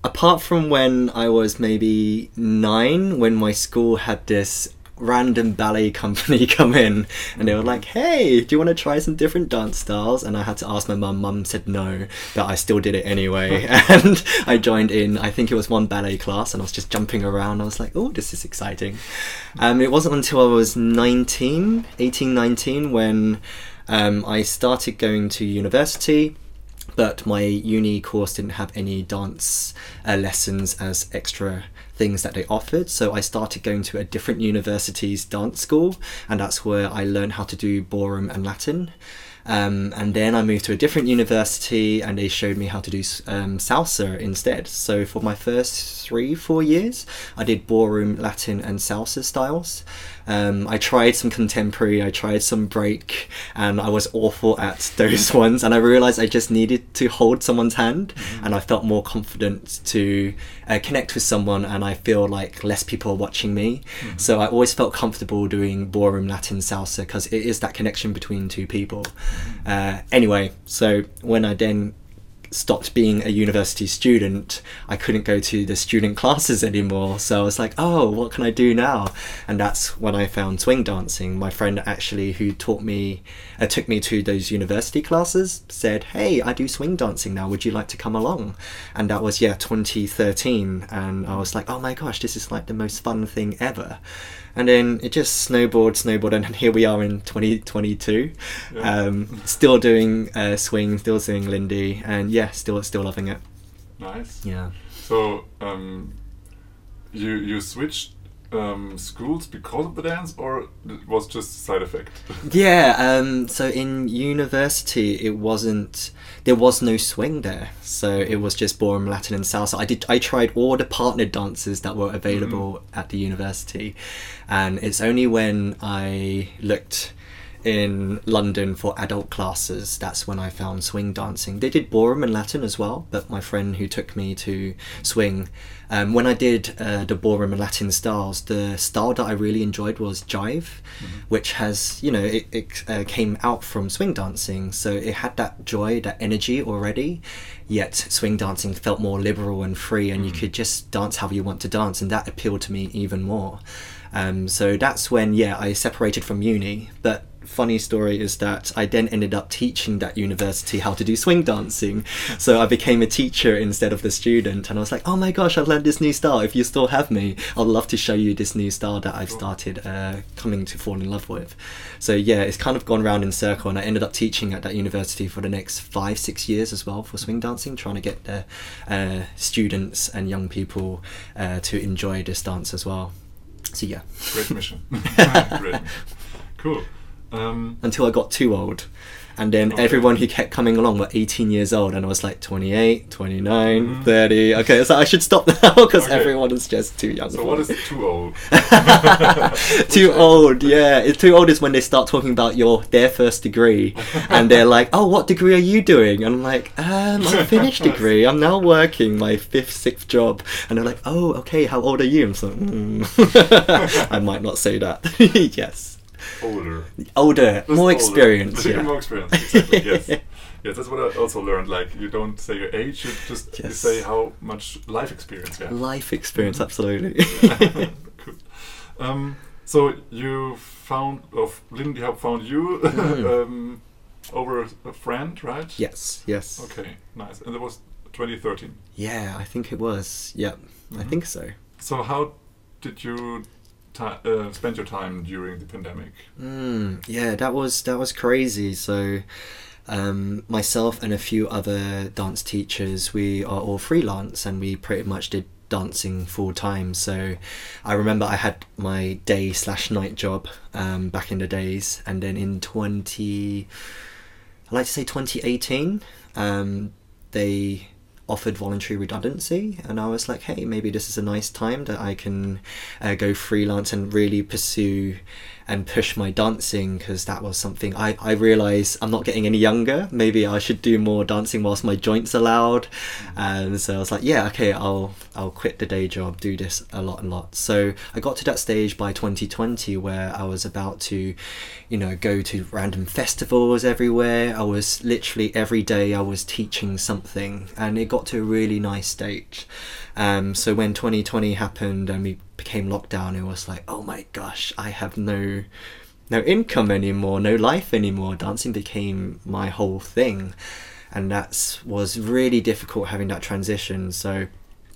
apart from when I was maybe nine, when my school had this random ballet [laughs] company come in and they were like, hey, do you want to try some different dance styles? And I had to ask my mum. Mum said no, but I still did it anyway. [laughs] [laughs] and I joined in, I think it was one ballet class, and I was just jumping around. I was like, oh, this is exciting. Um, it wasn't until I was 19, 18, 19, when um, I started going to university but my uni course didn't have any dance uh, lessons as extra things that they offered. So I started going to a different university's dance school, and that's where I learned how to do ballroom and Latin. Um, and then I moved to a different university and they showed me how to do um, salsa instead. So for my first three, four years, I did ballroom, Latin, and salsa styles. Um, I tried some contemporary, I tried some break, and I was awful at [laughs] those ones. And I realized I just needed to hold someone's hand, mm-hmm. and I felt more confident to uh, connect with someone, and I feel like less people are watching me. Mm-hmm. So I always felt comfortable doing ballroom, Latin, salsa because it is that connection between two people. Uh, anyway, so when I then stopped being a university student, I couldn't go to the student classes anymore. So I was like, oh, what can I do now? And that's when I found swing dancing. My friend actually, who taught me, uh, took me to those university classes, said, hey, I do swing dancing now. Would you like to come along? And that was, yeah, 2013. And I was like, oh my gosh, this is like the most fun thing ever and then it just snowboard, snowboard, and here we are in 2022, yeah. um, still doing uh, swing, still doing Lindy, and yeah, still still loving it. Nice. Yeah. So um, you you switched um, schools because of the dance, or it was just a side effect? [laughs] Yeah, um, so in university, it wasn't. There was no swing there, so it was just ballroom, Latin, and salsa. I did. I tried all the partnered dances that were available at the university, and it's only when I looked in London for adult classes that's when I found swing dancing. They did ballroom and Latin as well, but my friend who took me to swing, um, when I did uh, the ballroom and Latin styles, the style that I really enjoyed was jive, which has you know it, it uh, came out from swing dancing, so it had that joy, that energy already. Yet swing dancing felt more liberal and free, and you could just dance how you want to dance, and that appealed to me even more. Um, so that's when, yeah, I separated from uni. But funny story is that I then ended up teaching that university how to do swing dancing. So I became a teacher instead of the student, and I was like, oh my gosh, I've learned this new style. If you still have me, I'd love to show you this new style that I've started uh, coming to fall in love with. So yeah, it's kind of gone round in circle, and I ended up teaching at that university for the next five, six years as well for swing dancing, trying to get the uh, students and young people uh, to enjoy this dance as well. So yeah, Great mission. [laughs] Great. Cool. Um, until I got too old. And then Okay. everyone who kept coming along were 18 years old, and I was like 28, 29, 30. Okay, so I should stop [laughs] now because Mm-hmm. Okay. everyone is just too young. so what is too old? [laughs] too old? Yeah, it's too old is when they start talking about your their first degree, and they're [laughs] like, "Oh, what degree are you doing?" And I'm like, "Um, I finished degree. I'm now working my fifth, sixth job." And they're like, "Oh, okay. How old are you?" I'm so, mm. I might not say that. yes, Older. older, Just more older. experience. [laughs] Yeah. more experience. Exactly. Yes. [laughs] Yes, that's what I also learned. Like, you don't say your age; you just you say how much life experience you have. Life experience, absolutely. [laughs] cool. Um, so you found, of Lindy Hub found you Mm. um, over a friend, right? yes, yes. Okay, nice. And it was 2013. Yeah, I think it was. Yep, I Mhm. think so. So how did you uh, spend your time during the pandemic? Mm, yeah, that was that was crazy. So, um, myself and a few other dance teachers, we are all freelance, and we pretty much did dancing full time. So, I remember I had my day slash night job um, back in the days, and then in twenty, I like to say twenty eighteen, um, they offered voluntary redundancy and i was like hey maybe this is a nice time that i can uh, go freelance and really pursue and push my dancing because that was something I, I realized I'm not getting any younger. Maybe I should do more dancing whilst my joints allowed. And so I was like, yeah, okay, I'll I'll quit the day job, do this a lot and lot. So I got to that stage by 2020 where I was about to, you know, go to random festivals everywhere. I was literally every day I was teaching something, and it got to a really nice stage. Um, so when 2020 happened and we became locked down, it was like, oh my gosh, I have no no income anymore, no life anymore. Dancing became my whole thing, and that was really difficult having that transition. So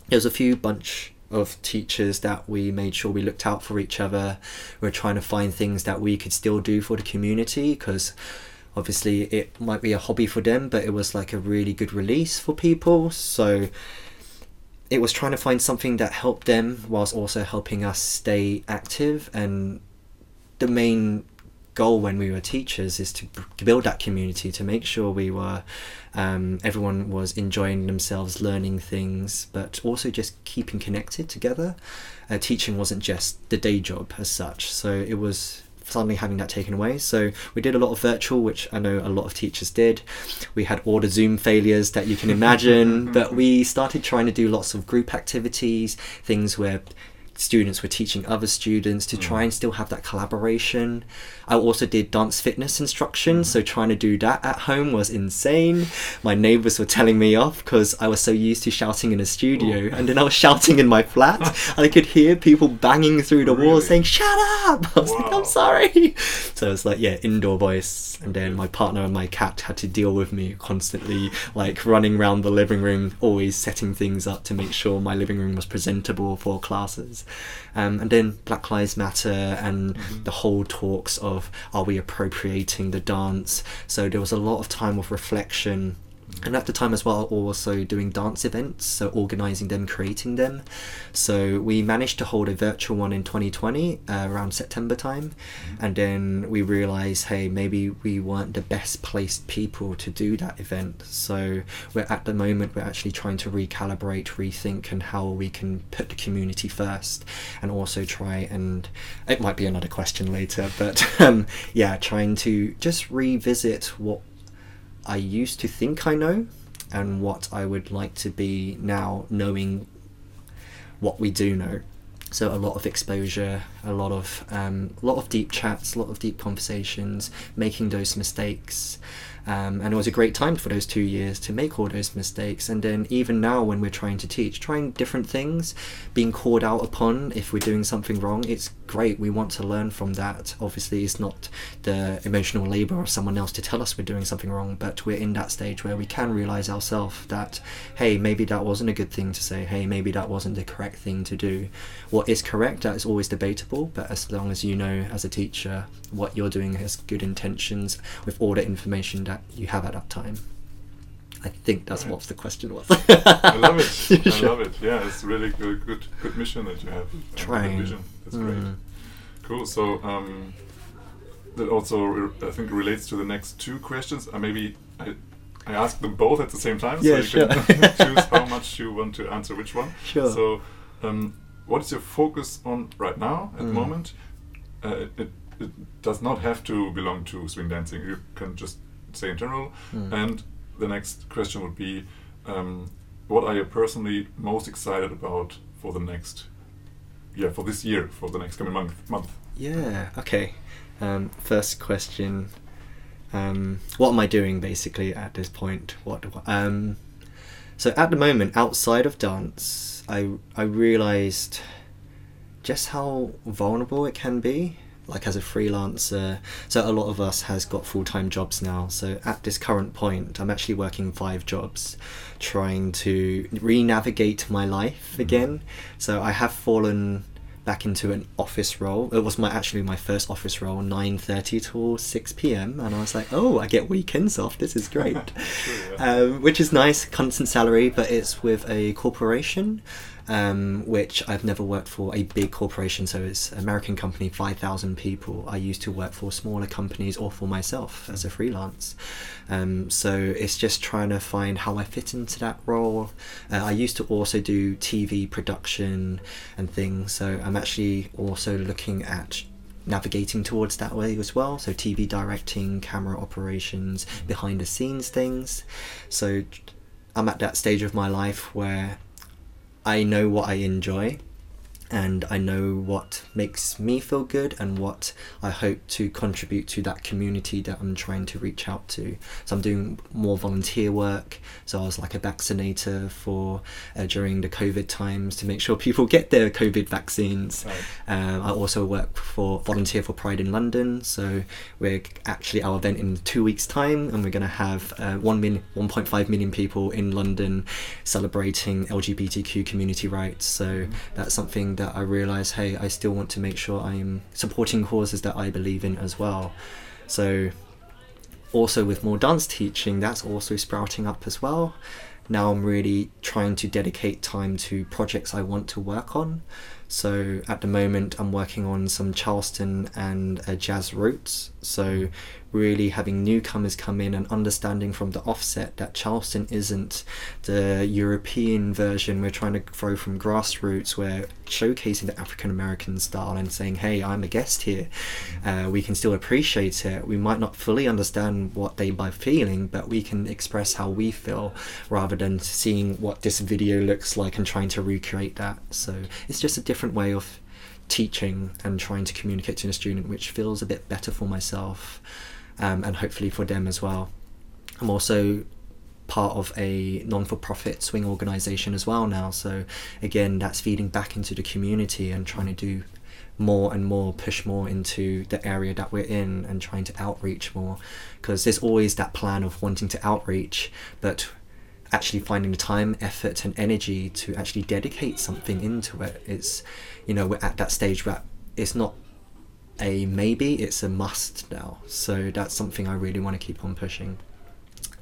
there was a few bunch of teachers that we made sure we looked out for each other. We were trying to find things that we could still do for the community because obviously it might be a hobby for them, but it was like a really good release for people. So it was trying to find something that helped them whilst also helping us stay active and the main goal when we were teachers is to build that community to make sure we were um, everyone was enjoying themselves learning things but also just keeping connected together. Uh, teaching wasn't just the day job as such so it was suddenly having that taken away. So we did a lot of virtual which i know a lot of teachers did. We had all the zoom failures that you can imagine [laughs] but we started trying to do lots of group activities things where students were teaching other students to try mm. and still have that collaboration. I also did dance fitness instruction, so mm-hmm. trying to do that at home was insane. My neighbors were telling me off because I was so used to shouting in a studio, oh. and then I was shouting in my flat, and [laughs] I could hear people banging through the Really? walls saying, Shut up! I was like, "I'm sorry. So it's like, yeah, indoor voice. And then my partner and my cat had to deal with me constantly, like running around the living room, always setting things up to make sure my living room was presentable for classes. Um, and then Black Lives Matter and the whole talks of are we appropriating the dance? So there was a lot of time of reflection And at the time as well, also doing dance events, so organizing them, creating them. So we managed to hold a virtual one in 2020 uh, around September time, and then we realized, hey, maybe we weren't the best placed people to do that event. So we're at the moment we're actually trying to recalibrate, rethink, and how we can put the community first, and also try and it might be another question later, but [laughs] um, yeah, trying to just revisit what I used to think I know and what I would like to be now, knowing what we do know. So a lot of exposure, a lot of um, a lot of deep chats, a lot of deep conversations, making those mistakes, um, and it was a great time for those two years to make all those mistakes. And then even now, when we're trying to teach, trying different things, being called out upon if we're doing something wrong, it's great. We want to learn from that. Obviously, it's not the emotional labor of someone else to tell us we're doing something wrong, but we're in that stage where we can realize ourselves that, hey, maybe that wasn't a good thing to say. Hey, maybe that wasn't the correct thing to do. What is correct, that is always debatable, but as long as you know as a teacher what you're doing has good intentions with all the information that you have at that time. I think that's Right. what the question was. I love it. [laughs] I Sure. love it. Yeah, it's really good, good, good mission that you have. good Trying. Vision. That's Mm. great. Cool. So um, that also re- I think relates to the next two questions. Uh, maybe I, I ask them both at the same time, Yeah, so you can [laughs] choose how [laughs] much you want to answer which one. Sure. So, um, what is your focus on right now at the Mm. moment? Uh, it, it does not have to belong to swing dancing. You can just say in general. Mm. And the next question would be, um, what are you personally most excited about for the next, yeah, for this year, for the next coming month? Month. Yeah. Okay. Um, first question. Um, what am I doing basically at this point? What? Um, so at the moment, outside of dance, I I realized just how vulnerable it can be. Like as a freelancer, so a lot of us has got full time jobs now. So at this current point, I'm actually working five jobs, trying to re-navigate my life again. So I have fallen back into an office role. It was my actually my first office role, nine thirty till six p.m. And I was like, oh, I get weekends off. This is great, [laughs] yeah. um, which is nice, constant salary, but it's with a corporation. Um, which I've never worked for a big corporation, so it's American company, five thousand people. I used to work for smaller companies or for myself as a freelance. Um, so it's just trying to find how I fit into that role. Uh, I used to also do TV production and things, so I'm actually also looking at navigating towards that way as well. So TV directing, camera operations, behind the scenes things. So I'm at that stage of my life where I know what I enjoy and I know what makes me feel good and what I hope to contribute to that community that I'm trying to reach out to. So I'm doing more volunteer work. So I was like a vaccinator for uh, during the COVID times to make sure people get their COVID vaccines. Right. Um, I also work for volunteer for Pride in London. So we're actually our event in two weeks' time, and we're going to have uh, one min, 1.5 million people in London celebrating LGBTQ community rights. So that's something that I realise. Hey, I still want to make sure I am supporting causes that I believe in as well. So also with more dance teaching, that's also sprouting up as well. Now I'm really trying to dedicate time to projects I want to work on. So at the moment, I'm working on some Charleston and jazz roots. So really having newcomers come in and understanding from the offset that Charleston isn't the European version we're trying to grow from grassroots, we're showcasing the African American style and saying, "Hey, I'm a guest here. Uh, we can still appreciate it. We might not fully understand what they by feeling, but we can express how we feel rather than seeing what this video looks like and trying to recreate that." So it's just a different way of teaching and trying to communicate to a student, which feels a bit better for myself um, and hopefully for them as well. I'm also part of a non-for-profit swing organization as well now. So again that's feeding back into the community and trying to do more and more push more into the area that we're in and trying to outreach more. Because there's always that plan of wanting to outreach but actually finding the time effort and energy to actually dedicate something into it. It's you know we're at that stage where it's not a maybe it's a must now so that's something i really want to keep on pushing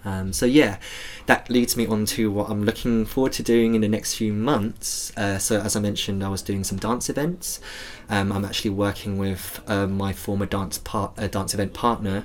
Um, so yeah, that leads me on to what I'm looking forward to doing in the next few months. Uh, so as I mentioned, I was doing some dance events. Um, I'm actually working with uh, my former dance part, uh, dance event partner,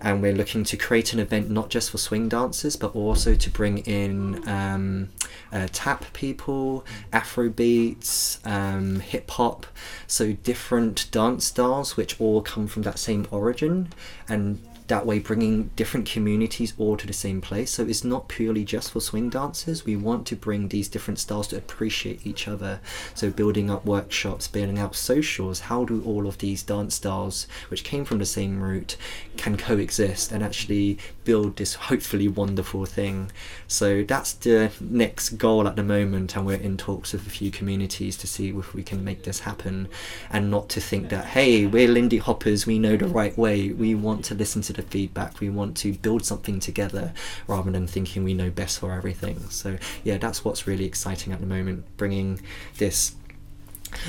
and we're looking to create an event not just for swing dancers, but also to bring in um, uh, tap people, Afro beats, um, hip hop, so different dance styles which all come from that same origin, and that way bringing different communities all to the same place. So it's not purely just for swing dancers. We want to bring these different styles to appreciate each other. So building up workshops building up socials how do all of these dance styles which came from the same root can coexist and actually build this hopefully wonderful thing so that's the next goal at the moment and we're in talks with a few communities to see if we can make this happen and not to think that hey we're lindy hoppers we know the right way we want to listen to the feedback. We want to build something together rather than thinking we know best for everything. So, yeah, that's what's really exciting at the moment, bringing this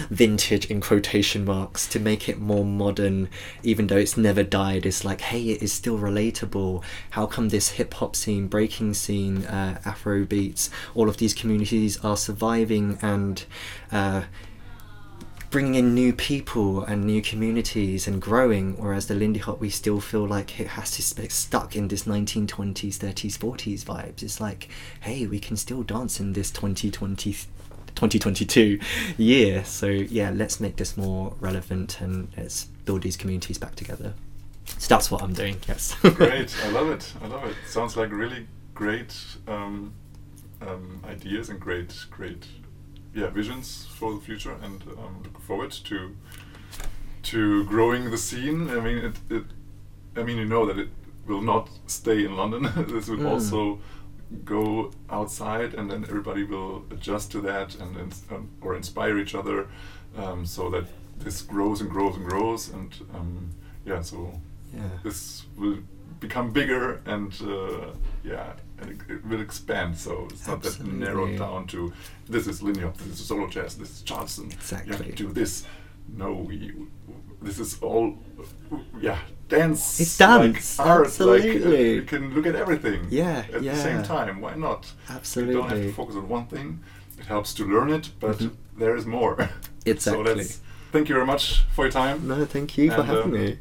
vintage in quotation marks to make it more modern even though it's never died. It's like hey it is still relatable. How come this hip hop scene breaking scene uh, afro beats all of these communities are surviving and uh, bringing in new people and new communities and growing whereas the lindy hop we still feel like it has to stay stuck in this 1920s 30s 40s vibes. It's like hey we can still dance in this 2020 2022 year so yeah let's make this more relevant and let's build these communities back together so that's what i'm doing yes great i love it i love it sounds like really great um, um, ideas and great great yeah visions for the future, and um, look forward to to growing the scene. I mean, it, it I mean, you know that it will not stay in London. [laughs] this will mm. also go outside, and then everybody will adjust to that and, and um, or inspire each other, um, so that this grows and grows and grows. And um, yeah, so yeah. this will become bigger and uh, yeah and it, it, will expand so it's Absolutely. not that narrowed down to this is linear this is solo jazz this is Charleston exactly you have to do this no we this is all yeah dance it's dance like art Absolutely. like uh, you can look at everything yeah at yeah. the same time why not Absolutely you don't have to focus on one thing it helps to learn it but mm -hmm. there is more [laughs] exactly so thank you very much for your time no thank you and, for having um, me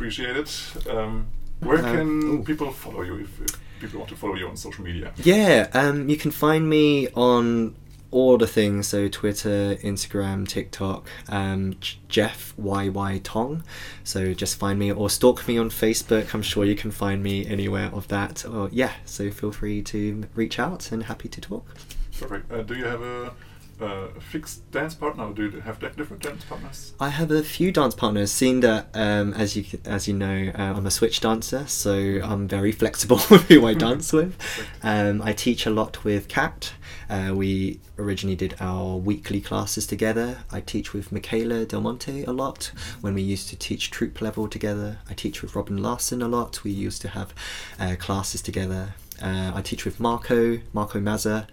appreciate it. Um, where uh, can people follow you if, if, people want to follow you on social media? Yeah, um, you can find me on all the things so Twitter, Instagram, TikTok, um, Jeff YY Tong. So just find me or stalk me on Facebook. I'm sure you can find me anywhere of that. Or yeah, so feel free to reach out and happy to talk. Perfect. Uh, do you have a uh, fixed dance partner, or do you have different dance partners? I have a few dance partners. Seeing that, um, as you as you know, uh, I'm a switch dancer, so I'm very flexible [laughs] with who I dance [laughs] with. Um, I teach a lot with Kat. Uh, we originally did our weekly classes together. I teach with Michaela Del Monte a lot when we used to teach troop level together. I teach with Robin Larson a lot. We used to have uh, classes together. Uh, I teach with Marco, Marco Mazza,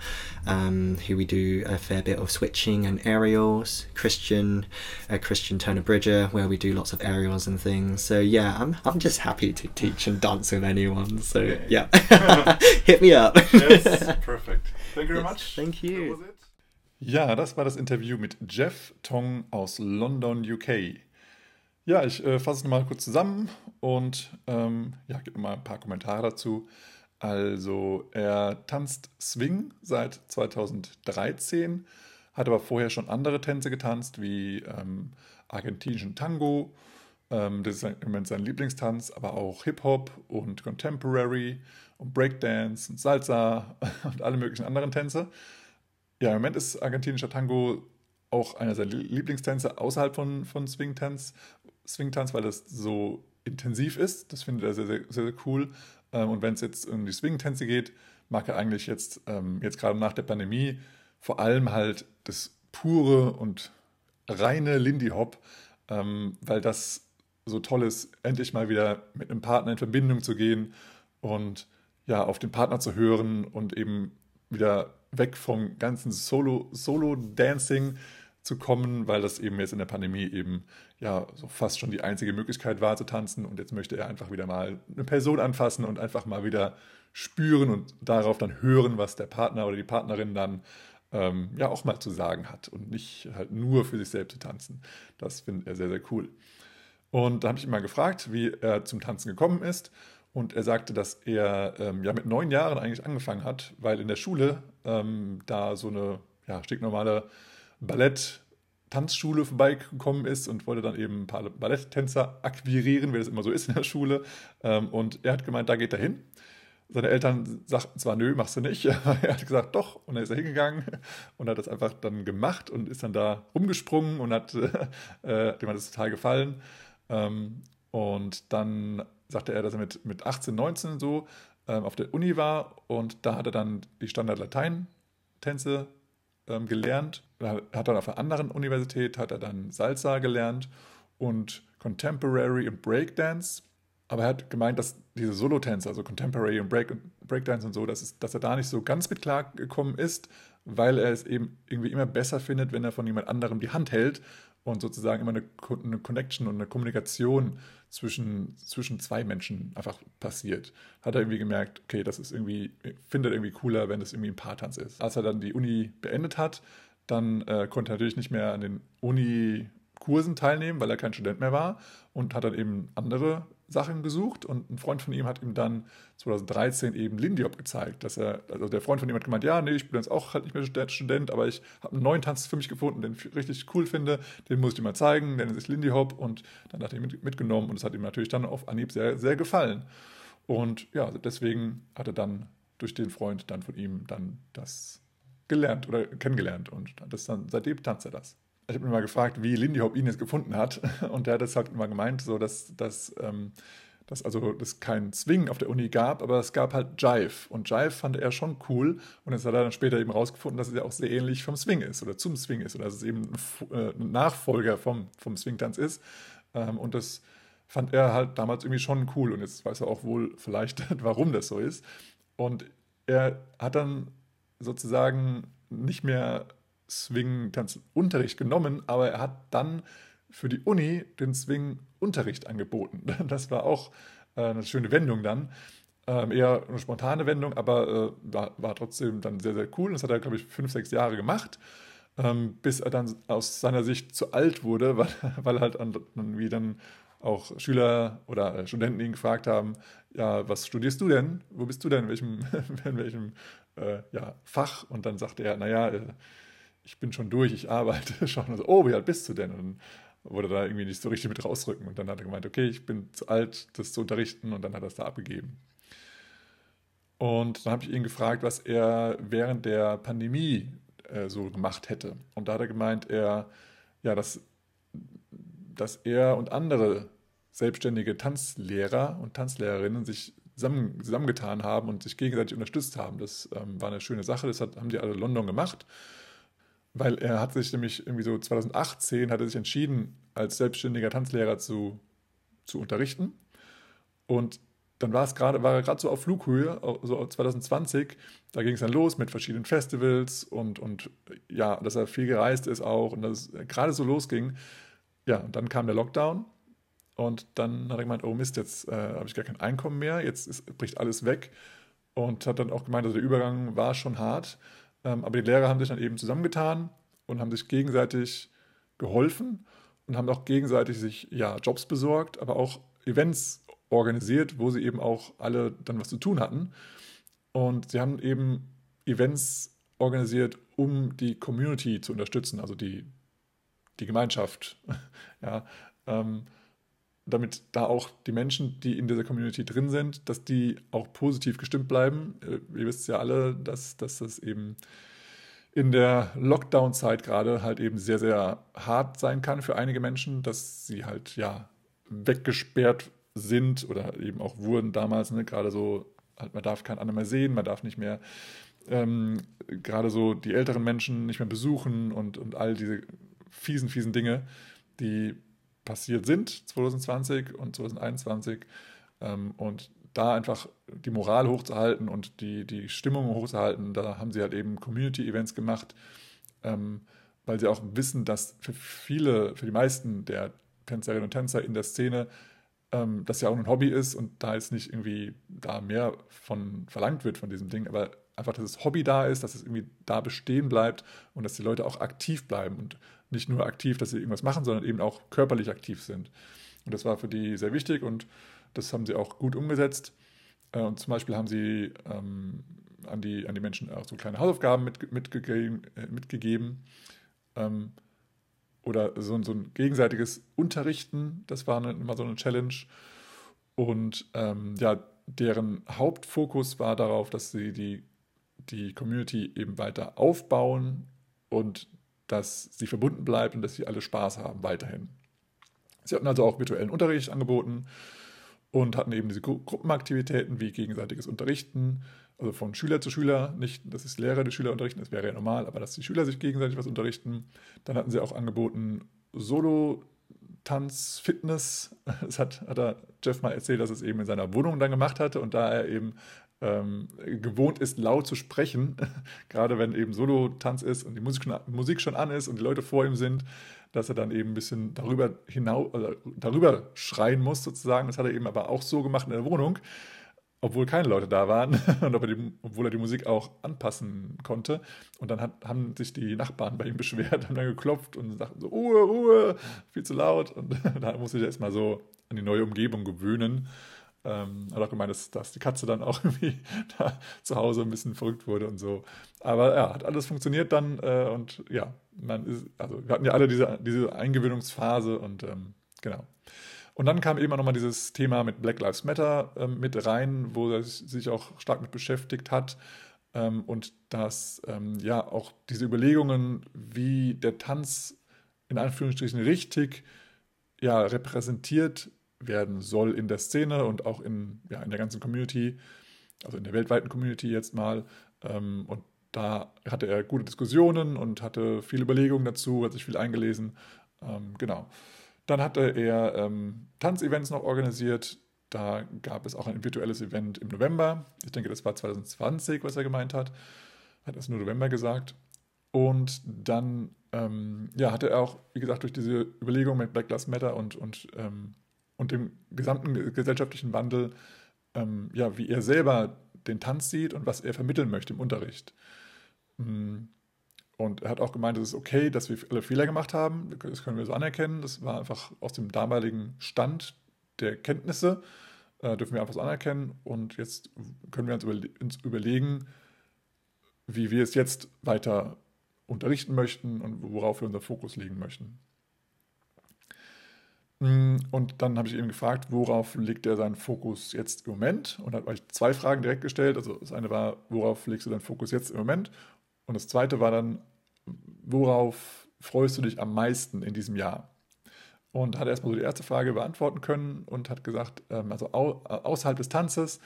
um, who we do a fair bit of switching and aerials. Christian, uh, Christian Turner Bridger, where we do lots of aerials and things. So yeah, I'm I'm just happy to teach and dance with anyone. So yeah, [laughs] hit me up. yes, perfect. Thank you very yes, much. Thank you. Ja, das war das Interview mit Jeff Tong aus London, UK. Ja, ich äh, fasse es nochmal kurz zusammen und ähm, ja, gebe mal ein paar Kommentare dazu. Also er tanzt Swing seit 2013, hat aber vorher schon andere Tänze getanzt, wie ähm, argentinischen Tango, ähm, das ist im Moment sein Lieblingstanz, aber auch Hip-Hop und Contemporary und Breakdance und Salsa [laughs] und alle möglichen anderen Tänze. Ja, im Moment ist argentinischer Tango auch einer seiner Lieblingstänze außerhalb von, von Swing-Tanz, Swing weil das so intensiv ist. Das findet er sehr, sehr, sehr cool. Ähm, und wenn es jetzt um die Swing-Tänze geht, mag er eigentlich jetzt, ähm, jetzt gerade nach der Pandemie, vor allem halt das pure und reine Lindy Hop, ähm, weil das so toll ist, endlich mal wieder mit einem Partner in Verbindung zu gehen und ja, auf den Partner zu hören und eben wieder weg vom ganzen Solo-Dancing Solo zu kommen, weil das eben jetzt in der Pandemie eben ja so fast schon die einzige Möglichkeit war zu tanzen. Und jetzt möchte er einfach wieder mal eine Person anfassen und einfach mal wieder spüren und darauf dann hören, was der Partner oder die Partnerin dann ähm, ja auch mal zu sagen hat und nicht halt nur für sich selbst zu tanzen. Das findet er sehr, sehr cool. Und da habe ich ihn mal gefragt, wie er zum Tanzen gekommen ist. Und er sagte, dass er ähm, ja mit neun Jahren eigentlich angefangen hat, weil in der Schule ähm, da so eine ja, stinknormale Ballett-Tanzschule vorbeigekommen ist und wollte dann eben ein paar Balletttänzer akquirieren, wie das immer so ist in der Schule. Ähm, und er hat gemeint, da geht er hin. Seine Eltern sagten zwar, nö, machst du nicht, aber [laughs] er hat gesagt, doch. Und er ist da hingegangen und hat das einfach dann gemacht und ist dann da rumgesprungen und hat, [laughs] äh, dem hat es total gefallen. Ähm, und dann sagte er, dass er mit, mit 18, 19 so ähm, auf der Uni war und da hat er dann die Standard-Latein-Tänze gelernt. Hat dann auf einer anderen Universität hat er dann Salsa gelernt und Contemporary und Breakdance. Aber er hat gemeint, dass diese Solo-Tänze, also Contemporary und Break, Breakdance und so, dass, es, dass er da nicht so ganz mit klargekommen ist, weil er es eben irgendwie immer besser findet, wenn er von jemand anderem die Hand hält und sozusagen immer eine, eine Connection und eine Kommunikation zwischen, zwischen zwei Menschen einfach passiert. Hat er irgendwie gemerkt, okay, das ist irgendwie, findet irgendwie cooler, wenn es irgendwie ein Paartanz ist. Als er dann die Uni beendet hat, dann äh, konnte er natürlich nicht mehr an den Uni-Kursen teilnehmen, weil er kein Student mehr war und hat dann eben andere Sachen gesucht. Und ein Freund von ihm hat ihm dann 2013 eben Lindiop gezeigt, dass er, also der Freund von ihm hat gemeint, ja, nee, ich bin jetzt auch halt nicht mehr Student, aber ich habe einen neuen Tanz für mich gefunden, den ich richtig cool finde, den muss ich dir mal zeigen, der nennt sich Lindy Hop und dann hat er ihn mitgenommen und es hat ihm natürlich dann auf Anhieb sehr, sehr gefallen. Und ja, deswegen hat er dann durch den Freund dann von ihm dann das gelernt oder kennengelernt und das dann, seitdem tanzt er das ich habe ihn mal gefragt, wie Lindy Hop ihn jetzt gefunden hat. [laughs] Und der hat das halt immer gemeint, so dass, dass, ähm, dass also das kein Swing auf der Uni gab, aber es gab halt Jive. Und Jive fand er schon cool. Und jetzt hat er dann später eben rausgefunden, dass es ja auch sehr ähnlich vom Swing ist oder zum Swing ist oder dass es eben ein, äh, Nachfolger vom, vom Swing-Tanz ist. Ähm, und das fand er halt damals irgendwie schon cool. Und jetzt weiß er auch wohl vielleicht, [laughs] warum das so ist. Und er hat dann sozusagen nicht mehr Swing-Tanzunterricht genommen, aber er hat dann für die Uni den Swing-Unterricht angeboten. [laughs] Das war auch äh, eine schöne Wendung dann. Ähm, eher eine spontane Wendung, aber äh, war, war, trotzdem dann sehr, sehr cool. Das hat er, glaube ich, fünf, sechs Jahre gemacht, ähm, bis er dann aus seiner Sicht zu alt wurde, [laughs] weil, weil halt dann, wie dann auch Schüler oder äh, Studenten ihn gefragt haben, ja, was studierst du denn? Wo bist du denn? In welchem, [laughs] in welchem äh, ja, Fach? Und dann sagte er, naja, äh, ich bin schon durch, ich arbeite [laughs] schon. Also, oh, wie alt bist du denn? Und dann wurde da irgendwie nicht so richtig mit rausrücken. Und dann hat er gemeint, okay, ich bin zu alt, das zu unterrichten. Und dann hat er es da abgegeben. Und dann habe ich ihn gefragt, was er während der Pandemie äh, so gemacht hätte. Und da hat er gemeint, er, ja, dass, dass er und andere selbstständige Tanzlehrer und Tanzlehrerinnen sich zusammen, zusammengetan haben und sich gegenseitig unterstützt haben. Das ähm, war eine schöne Sache. Das hat, haben die alle London gemacht weil er hat sich nämlich irgendwie so 2018 hat er sich entschieden, als selbstständiger Tanzlehrer zu, zu unterrichten. Und dann war es gerade, war er gerade so auf Flughöhe, so 2020, da ging es dann los mit verschiedenen Festivals und, und ja, dass er viel gereist ist auch und dass es gerade so losging. Ja, und dann kam der Lockdown und dann hat er gemeint, oh Mist, jetzt äh, habe ich gar kein Einkommen mehr, jetzt ist, bricht alles weg und hat dann auch gemeint, also der Übergang war schon hart ähm, aber die Lehrer haben sich dann eben zusammengetan und haben sich gegenseitig geholfen und haben auch gegenseitig sich ja, Jobs besorgt, aber auch Events organisiert, wo sie eben auch alle dann was zu tun hatten. Und sie haben eben Events organisiert, um die Community zu unterstützen, also die, die Gemeinschaft. [laughs] ja, ähm, damit da auch die Menschen, die in dieser Community drin sind, dass die auch positiv gestimmt bleiben. Äh, ihr wisst ja alle, dass, dass das eben in der Lockdown-Zeit gerade halt eben sehr, sehr hart sein kann für einige Menschen, dass sie halt ja weggesperrt sind oder eben auch wurden damals, ne, gerade so, halt, man darf keinen anderen mehr sehen, man darf nicht mehr ähm, gerade so die älteren Menschen nicht mehr besuchen und, und all diese fiesen, fiesen Dinge, die passiert sind 2020 und 2021 ähm, und da einfach die Moral hochzuhalten und die, die Stimmung hochzuhalten, da haben sie halt eben Community-Events gemacht, ähm, weil sie auch wissen, dass für viele, für die meisten der Tänzerinnen und Tänzer in der Szene ähm, das ja auch ein Hobby ist und da jetzt nicht irgendwie da mehr von verlangt wird von diesem Ding, aber einfach, dass das Hobby da ist, dass es irgendwie da bestehen bleibt und dass die Leute auch aktiv bleiben und nicht nur aktiv, dass sie irgendwas machen, sondern eben auch körperlich aktiv sind. Und das war für die sehr wichtig und das haben sie auch gut umgesetzt. Äh, und zum Beispiel haben sie ähm, an, die, an die Menschen auch so kleine Hausaufgaben mit, mitgegeben, äh, mitgegeben ähm, oder so, so, ein gegenseitiges Unterrichten. Das war eine, immer so eine Challenge. Und ähm, ja, deren Hauptfokus war darauf, dass sie die, die Community eben weiter aufbauen und dass sie verbunden bleibt und dass sie alle Spaß haben weiterhin. Sie hatten also auch virtuellen Unterricht angeboten und hatten eben diese Gruppenaktivitäten wie gegenseitiges Unterrichten, also von Schüler zu Schüler, nicht, dass es Lehrer die Schüler unterrichten, das wäre ja normal, aber dass die Schüler sich gegenseitig was unterrichten. Dann hatten sie auch angeboten Solo- Tanz, Fitness. [laughs] Das hat, hat er Jeff mal erzählt, dass es eben in seiner Wohnung dann gemacht hatte und da er eben ähm, gewohnt ist, laut zu sprechen, [laughs] gerade wenn eben Solo-Tanz ist und die Musik schon, Musik schon an ist und die Leute vor ihm sind, dass er dann eben ein bisschen darüber hinaus, äh, darüber schreien muss sozusagen. Das hat er eben aber auch so gemacht in der Wohnung, obwohl keine Leute da waren [laughs] und er die, obwohl er die Musik auch anpassen konnte. Und dann hat, haben sich die Nachbarn bei ihm beschwert, [laughs] haben dann geklopft und sagten so, Ruhe, Ruhe, viel zu laut. Und da musste ich erstmal so an die neue Umgebung gewöhnen. Ähm, hat auch gemeint, dass, dass, die Katze dann auch [laughs] irgendwie da zu Hause ein bisschen verrückt wurde und so. Aber ja, hat alles funktioniert dann äh, und ja, man ist, also wir hatten ja alle diese, diese Eingewöhnungsphase und ähm, genau. Und dann kam eben auch nochmal dieses Thema mit Black Lives Matter ähm, mit rein, wo er sich auch stark mit beschäftigt hat. Ähm, und dass ähm, ja auch diese Überlegungen, wie der Tanz in Anführungsstrichen richtig ja, repräsentiert werden soll in der Szene und auch in, ja, in der ganzen Community, also in der weltweiten Community jetzt mal. Ähm, und da hatte er gute Diskussionen und hatte viele Überlegungen dazu, hat sich viel eingelesen. Ähm, genau. Dann hatte er ähm, Tanzevents noch organisiert. Da gab es auch ein virtuelles Event im November. Ich denke, das war 2020, was er gemeint hat. Hat es nur November gesagt. Und dann ähm, ja, hatte er auch, wie gesagt, durch diese Überlegung mit Black Lives Matter und, und ähm, und dem gesamten gesellschaftlichen Wandel, ähm, ja, wie er selber den Tanz sieht und was er vermitteln möchte im Unterricht. Mm. Und er hat auch gemeint, es ist okay, dass wir alle Fehler gemacht haben. Das können wir so anerkennen. Das war einfach aus dem damaligen Stand der Kenntnisse, äh, dürfen wir einfach so anerkennen. Und jetzt können wir uns, überle uns überlegen, wie wir es jetzt weiter unterrichten möchten und worauf wir unser Fokus legen möchten. Mm, und dann habe ich ihn gefragt, worauf legt er seinen Fokus jetzt im Moment? Und hat euch zwei Fragen direkt gestellt. Also das eine war, worauf legst du deinen Fokus jetzt im Moment? Und das zweite war dann, worauf freust du dich am meisten in diesem Jahr? Und hat erstmal so die erste Frage beantworten können und hat gesagt, ähm, also außerhalb des Tanzes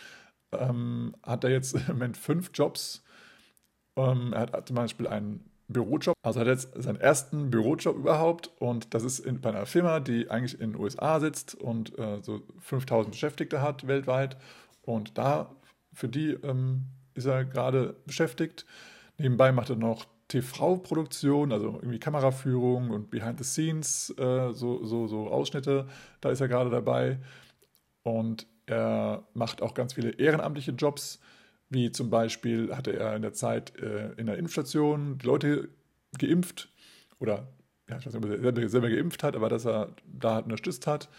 ähm, hat er jetzt im Moment fünf Jobs. Ähm, er hat zum Beispiel einen Bürojob. Also hat jetzt seinen ersten Bürojob überhaupt und das ist in, bei einer Firma, die eigentlich in den USA sitzt und äh, so 5000 Beschäftigte hat weltweit und da für die ähm, ist er gerade beschäftigt. Nebenbei macht er noch TV-Produktion, also irgendwie Kameraführung und Behind the Scenes, äh, so, so, so Ausschnitte, da ist er gerade dabei. Und er macht auch ganz viele ehrenamtliche Jobs wie zum Beispiel hatte er in der Zeit äh, in der Impfstation die Leute geimpft oder ja, ich weiß nicht, ob er selber geimpft hat, aber dass er da unterstützt hat.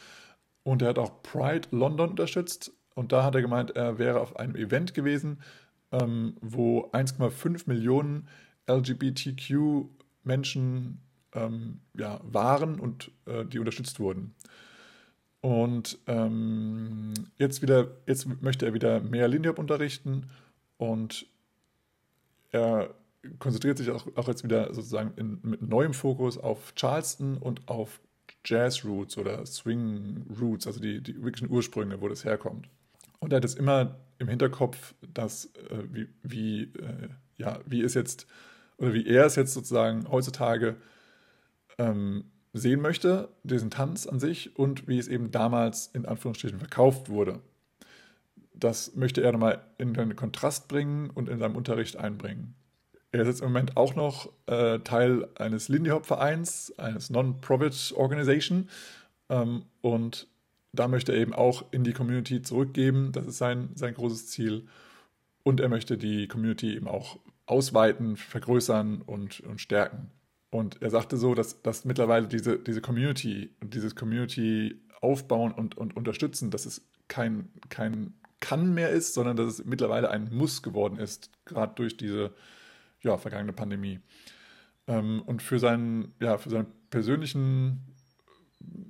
Und er hat auch Pride London unterstützt. Und da hat er gemeint, er wäre auf einem Event gewesen, ähm, wo 1,5 Millionen LGBTQ-Menschen ähm, ja, waren und äh, die unterstützt wurden. Und ähm, jetzt, wieder, jetzt möchte er wieder mehr Lindy unterrichten und er konzentriert sich auch, auch jetzt wieder sozusagen in, mit neuem Fokus auf Charleston und auf Jazz Roots oder Swing Roots, also die, die wirklichen Ursprünge, wo das herkommt. Und er hat es immer im Hinterkopf, dass äh, wie, wie, äh, ja, wie es jetzt oder wie er es jetzt sozusagen heutzutage ähm, sehen möchte, diesen Tanz an sich und wie es eben damals in Anführungsstrichen verkauft wurde. Das möchte er nochmal in den Kontrast bringen und in seinem Unterricht einbringen. er ist jetzt im Moment auch noch äh, Teil eines Lindy Hop Vereins, eines Non-Profit Organization. Ähm, und da möchte er eben auch in die Community zurückgeben. Das ist sein, sein großes Ziel. Und er möchte die Community eben auch ausweiten, vergrößern und, und stärken. Und er sagte so, dass, dass mittlerweile diese, diese Community und dieses Community aufbauen und, und unterstützen, dass es kein, kein Kann mehr ist, sondern dass es mittlerweile ein Muss geworden ist, gerade durch diese ja, vergangene Pandemie. Ähm, und für seinen, ja, für seine persönlichen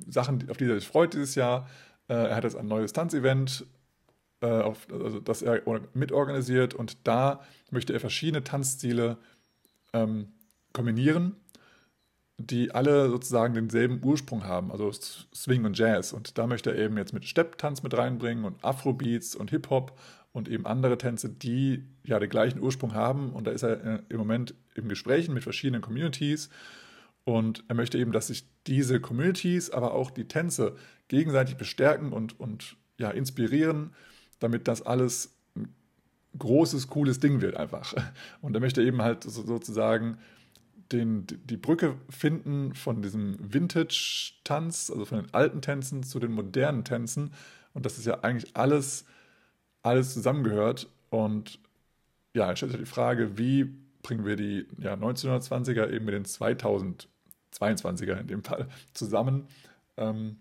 Sachen, auf die er sich freut dieses Jahr, äh, er hat jetzt ein neues Tanzevent, äh, also das er mitorganisiert und da möchte er verschiedene Tanzstile ähm, kombinieren, die alle sozusagen denselben Ursprung haben, also Swing und Jazz. Und da möchte er eben jetzt mit Stepptanz mit reinbringen und Afrobeats und Hip-Hop und eben andere Tänze, die ja den gleichen Ursprung haben. Und da ist er äh, im Moment im Gesprächen mit verschiedenen Communities. Und er möchte eben, dass sich diese Communities, aber auch die Tänze gegenseitig bestärken und, und ja, inspirieren, damit das alles ein großes, cooles Ding wird einfach. Und er möchte eben halt sozusagen den, die Brücke finden von diesem Vintage-Tanz, also von den alten Tänzen zu den modernen Tänzen. Und das ist ja eigentlich alles alles zusammengehört. Und ja, jetzt stellt sich die Frage, wie bringen wir die ja, 1920er eben mit den 2022er in dem Fall zusammen. Ähm,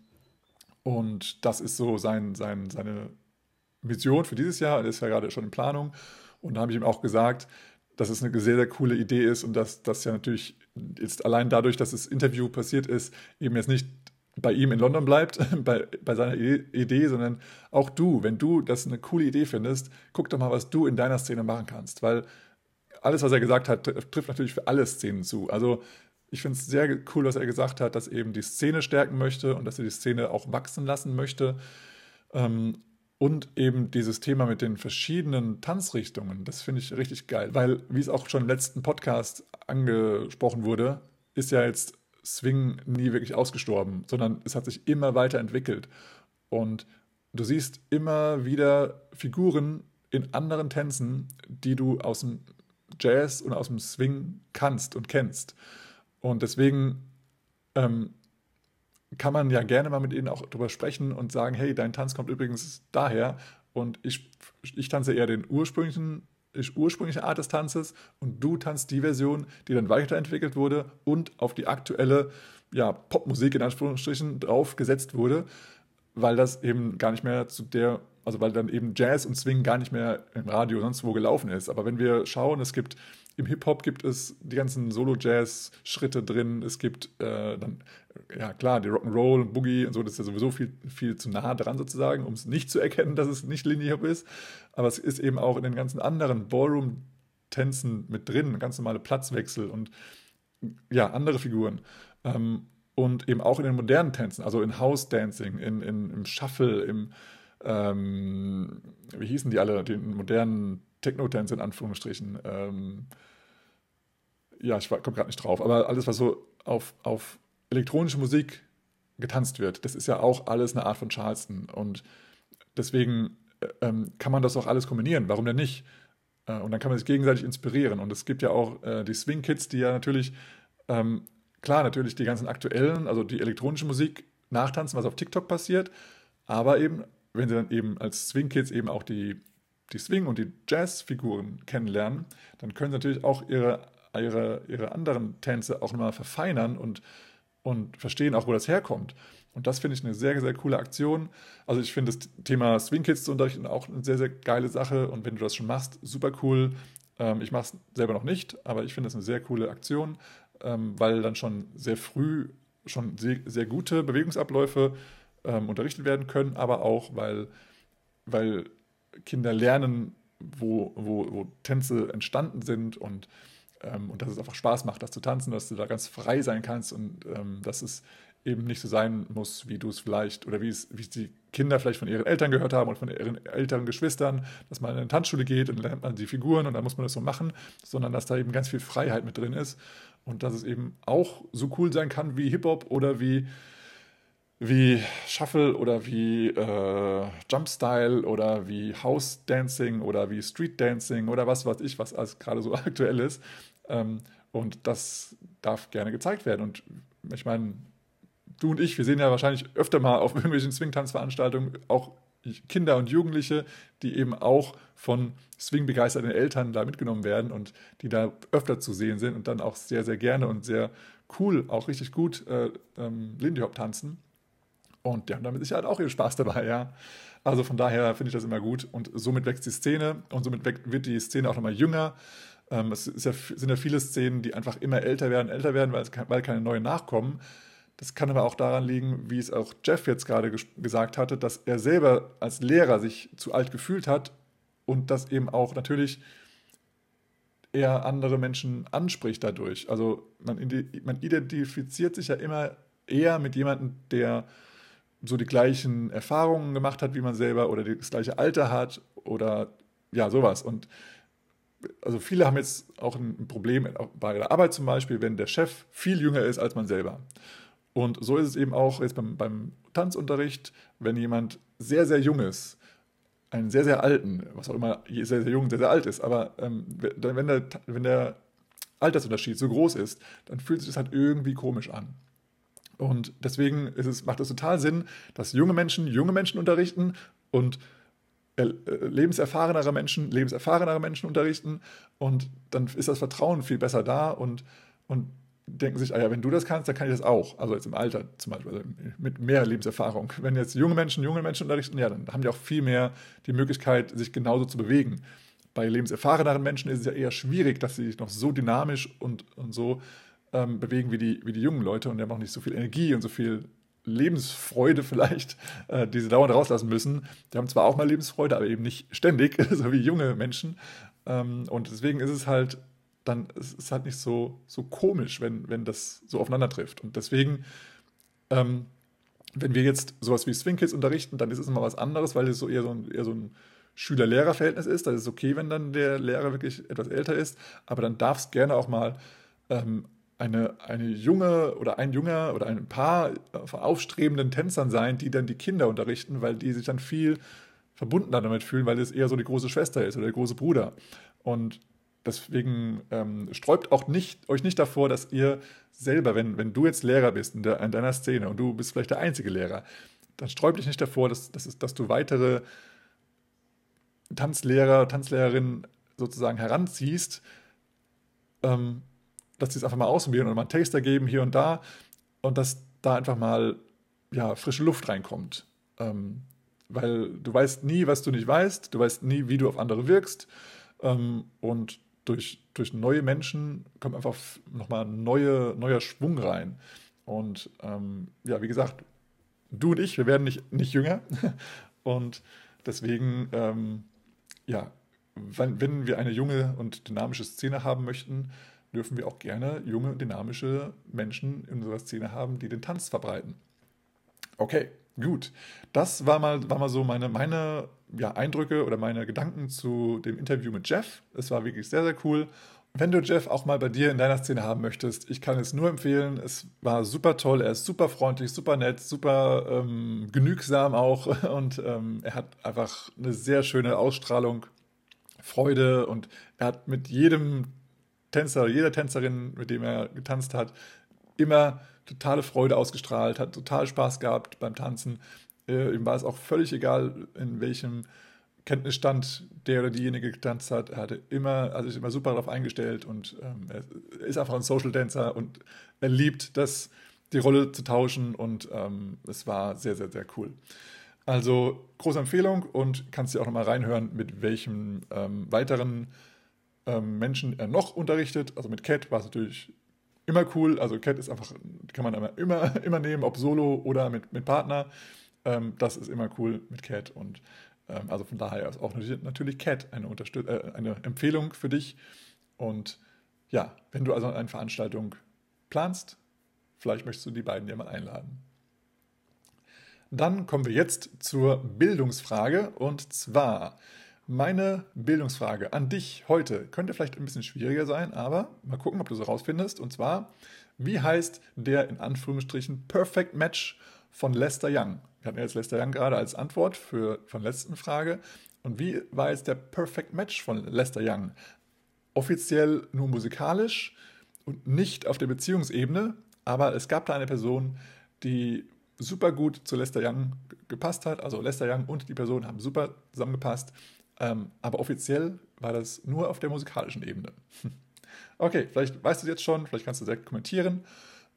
und das ist so sein, sein, seine Mission für dieses Jahr. Er ist ja gerade schon in Planung. Und da habe ich ihm auch gesagt, dass es eine sehr, sehr coole Idee ist und dass das ja natürlich jetzt allein dadurch, dass das Interview passiert ist, eben jetzt nicht bei ihm in London bleibt, [laughs] bei, bei seiner Idee, sondern auch du, wenn du das eine coole Idee findest, guck doch mal, was du in deiner Szene machen kannst. Weil alles, was er gesagt hat, trifft natürlich für alle Szenen zu. Also ich finde es sehr cool, was er gesagt hat, dass eben die Szene stärken möchte und dass er die Szene auch wachsen lassen möchte. Ähm, und eben dieses Thema mit den verschiedenen Tanzrichtungen, das finde ich richtig geil. Weil, wie es auch schon im letzten Podcast angesprochen wurde, ist ja jetzt Swing nie wirklich ausgestorben, sondern es hat sich immer weiterentwickelt. Und du siehst immer wieder Figuren in anderen Tänzen, die du aus dem Jazz und aus dem Swing kannst und kennst. Und deswegen ähm, kann man ja gerne mal mit ihnen auch drüber sprechen und sagen, hey, dein Tanz kommt übrigens daher und ich, ich tanze eher den ursprünglichen ursprüngliche Art des Tanzes und du tanzt die Version, die dann weiterentwickelt wurde und auf die aktuelle ja, Popmusik in Anführungsstrichen draufgesetzt wurde, weil das eben gar nicht mehr zu der, also weil dann eben Jazz und Swing gar nicht mehr im Radio sonst wo gelaufen ist. Aber wenn wir schauen, es gibt im Hip-Hop gibt es die ganzen Solo-Jazz-Schritte drin. Es gibt äh, dann, ja klar, die Rock'n'Roll und Boogie und so, das ist ja sowieso viel, viel zu nah dran sozusagen, um es nicht zu erkennen, dass es nicht Lindy-Hop ist. Aber es ist eben auch in den ganzen anderen Ballroom-Tänzen mit drin, ganz normale Platzwechsel und ja, andere Figuren. Ähm, und eben auch in den modernen Tänzen, also in House-Dancing, in, in, im Shuffle, im, ähm, wie hießen die alle, den modernen Techno-Dance in Anführungsstrichen. Ähm, ja, ich komme gerade nicht drauf, aber alles, was so auf, auf elektronische Musik getanzt wird, das ist ja auch alles eine Art von Charleston. Und deswegen äh, ähm, kann man das auch alles kombinieren. Warum denn nicht? Äh, und dann kann man sich gegenseitig inspirieren. Und es gibt ja auch äh, die Swing Kids, die ja natürlich, ähm, klar, natürlich die ganzen aktuellen, also die elektronische Musik nachtanzen, was auf TikTok passiert, aber eben, wenn sie dann eben als Swing Kids eben auch die die Swing- und die Jazz-Figuren kennenlernen, dann können sie natürlich auch ihre, ihre, ihre anderen Tänze auch nochmal verfeinern und, und verstehen auch, wo das herkommt. Und das finde ich eine sehr, sehr coole Aktion. Also ich finde das Thema Swing Kids zu unterrichten auch eine sehr, sehr geile Sache. Und wenn du das schon machst, super cool. Ähm, ich mache es selber noch nicht, aber ich finde das eine sehr coole Aktion, ähm, weil dann schon sehr früh schon sehr, sehr gute Bewegungsabläufe ähm, unterrichtet werden können, aber auch, weil, weil Kinder lernen, wo, wo, wo Tänze entstanden sind und, ähm, und dass es einfach Spaß macht, das zu tanzen, dass du da ganz frei sein kannst und ähm, dass es eben nicht so sein muss, wie du es vielleicht oder wie es, wie die Kinder vielleicht von ihren Eltern gehört haben und von ihren älteren Geschwistern, dass man in eine Tanzschule geht und lernt man die Figuren und dann muss man das so machen, sondern dass da eben ganz viel Freiheit mit drin ist und dass es eben auch so cool sein kann wie Hip-Hop oder wie wie Shuffle oder wie äh, Jumpstyle oder wie House Dancing oder wie Street Dancing oder was weiß ich, was alles gerade so [laughs] aktuell ist. Ähm, und das darf gerne gezeigt werden. Und ich meine, du und ich, wir sehen ja wahrscheinlich öfter mal auf [laughs] irgendwelchen Swing-Tanzveranstaltungen auch Kinder und Jugendliche, die eben auch von Swing-begeisterten Eltern da mitgenommen werden und die da öfter zu sehen sind und dann auch sehr, sehr gerne und sehr cool, auch richtig gut äh, ähm, Lindy Hop tanzen. Und die haben damit sicher halt auch ihren Spaß dabei, ja. Also von daher finde ich das immer gut und somit wächst die Szene und somit wird die Szene auch nochmal jünger. Ähm, es ja, sind ja viele Szenen, die einfach immer älter werden, älter werden, weil, weil keine neuen nachkommen. Das kann aber auch daran liegen, wie es auch Jeff jetzt gerade gesagt hatte, dass er selber als Lehrer sich zu alt gefühlt hat und das eben auch natürlich eher andere Menschen anspricht dadurch. Also man, man identifiziert sich ja immer eher mit jemandem, der so die gleichen Erfahrungen gemacht hat wie man selber oder das gleiche Alter hat oder ja, sowas. Und also viele haben jetzt auch ein Problem bei der Arbeit zum Beispiel, wenn der Chef viel jünger ist als man selber. Und so ist es eben auch jetzt beim, beim Tanzunterricht, wenn jemand sehr, sehr jung ist, einen sehr, sehr alten, was auch immer sehr, sehr jung, sehr, sehr alt ist, aber ähm, wenn, der, wenn der Altersunterschied so groß ist, dann fühlt sich das halt irgendwie komisch an. Und deswegen es, macht es total Sinn, dass junge Menschen junge Menschen unterrichten und äh, lebenserfahrenere Menschen lebenserfahrenere Menschen unterrichten und dann ist das Vertrauen viel besser da und, und denken sich, ah ja, wenn du das kannst, dann kann ich das auch. Also jetzt im Alter zum Beispiel, also mit mehr Lebenserfahrung. Wenn jetzt junge Menschen junge Menschen unterrichten, ja, dann haben die auch viel mehr die Möglichkeit, sich genauso zu bewegen. Bei lebenserfahreneren Menschen ist es ja eher schwierig, dass sie sich noch so dynamisch und, und so ähm, bewegen wie die, wie die jungen Leute und die haben auch nicht so viel Energie und so viel Lebensfreude [laughs] vielleicht, äh, die sie dauernd rauslassen müssen. Die haben zwar auch mal Lebensfreude, aber eben nicht ständig, [laughs] so wie junge Menschen. Ähm, und deswegen ist es halt dann ist es halt nicht so, so komisch, wenn, wenn das so aufeinander trifft. Und deswegen, ähm, wenn wir jetzt sowas wie Swing Kids unterrichten, dann ist es immer was anderes, weil es so eher so ein, eher so ein Schüler-Lehrer-Verhältnis ist. Das ist okay, wenn dann der Lehrer wirklich etwas älter ist, aber dann darf es gerne auch mal ähm, eine, eine junge oder ein junger oder ein paar von aufstrebenden Tänzern sein, die dann die Kinder unterrichten, weil die sich dann viel verbundener damit fühlen, weil es eher so die große Schwester ist oder der große Bruder. Und Deswegen ähm, sträubt auch nicht, euch nicht davor, dass ihr selber, wenn, wenn du jetzt Lehrer bist in, der, in deiner Szene und du bist vielleicht der einzige Lehrer, dann sträubt dich nicht davor, dass, dass, dass du weitere Tanzlehrer, Tanzlehrerinnen sozusagen heranziehst, ähm, dass sie es einfach mal ausprobieren und mal einen Taster geben hier und da und dass da einfach mal ja, frische Luft reinkommt. Ähm, weil du weißt nie, was du nicht weißt, du weißt nie, wie du auf andere wirkst. Ähm, und durch, durch neue Menschen kommt einfach nochmal neue, neuer Schwung rein. Und ähm, ja, wie gesagt, du und ich, wir werden nicht, nicht jünger. [laughs] Und deswegen, ähm, ja, wenn, wenn wir eine junge und dynamische Szene haben möchten, dürfen wir auch gerne junge dynamische Menschen in unserer Szene haben, die den Tanz verbreiten. Okay, gut. Das war mal, war mal so meine, meine ja, Eindrücke oder meine Gedanken zu dem Interview mit Jeff. Es war wirklich sehr, sehr cool. Wenn du Jeff auch mal bei dir in deiner Szene haben möchtest, ich kann es nur empfehlen. Es war super toll, er ist super freundlich, super nett, super ähm, genügsam auch [laughs] und ähm, er hat einfach eine sehr schöne Ausstrahlung, Freude und er hat mit jedem Tänzer, jeder Tänzerin, mit dem er getanzt hat, immer totale Freude ausgestrahlt, hat total Spaß gehabt beim Tanzen. Äh, ihm war es auch völlig egal, in welchem Kenntnisstand der oder diejenige getanzt hat. Er hatte immer, also ist immer super darauf eingestellt und ähm, er ist einfach ein Social Dancer und er liebt das, die Rolle zu tauschen und ähm, es war sehr, sehr, sehr cool. Also große Empfehlung und kannst dir auch nochmal reinhören, mit welchem ähm, weiteren ähm, Menschen er noch unterrichtet. Also mit Cat war es natürlich immer cool. Also Cat ist einfach, kann man immer, [laughs] immer nehmen, ob solo oder mit, mit Partner. Ähm, das ist immer cool mit Cat und ähm, also von daher ist auch natürlich Cat eine, Unterstüt äh, eine Empfehlung für dich. Und ja, wenn du also eine Veranstaltung planst, vielleicht möchtest du die beiden ja mal einladen. Dann kommen wir jetzt zur Bildungsfrage und zwar meine Bildungsfrage an dich heute könnte vielleicht ein bisschen schwieriger sein, aber mal gucken, ob du es herausfindest. Und zwar, wie heißt der in Anführungsstrichen Perfect Match von Lester Young? Wir hatten jetzt Lester Young gerade als Antwort für, von letzten Frage. Und wie war jetzt der Perfect Match von Lester Young? offiziell nur musikalisch und nicht auf der Beziehungsebene, aber es gab da eine Person, die super gut zu Lester Young gepasst hat. Also Lester Young und die Person haben super zusammengepasst. Ähm, aber offiziell war das nur auf der musikalischen Ebene. [laughs] Okay, vielleicht weißt du es jetzt schon, vielleicht kannst du direkt kommentieren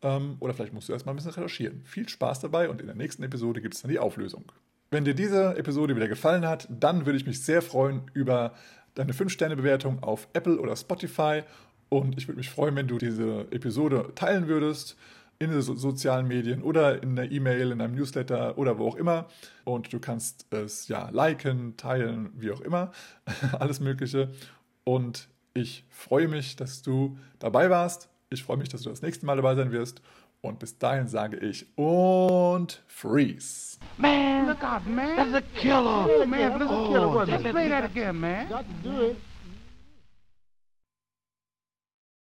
ähm, oder vielleicht musst du erstmal ein bisschen recherchieren. Viel Spaß dabei und in der nächsten Episode gibt es dann die Auflösung. Wenn dir diese Episode wieder gefallen hat, dann würde ich mich sehr freuen über deine 5-Sterne-Bewertung auf Apple oder Spotify und ich würde mich freuen, wenn du diese Episode teilen würdest in den so sozialen Medien oder in der E-Mail, in einem Newsletter oder wo auch immer. Und du kannst es ja liken, teilen, wie auch immer. [laughs] Alles Mögliche. Und ich freue mich, dass du dabei warst. Ich freue mich, dass du das nächste Mal dabei sein wirst. Und bis dahin sage ich und freeze. Man, look out, man. That's a killer. Oh, man, that's a killer. Oh, Let's play that again, man. Got to do it.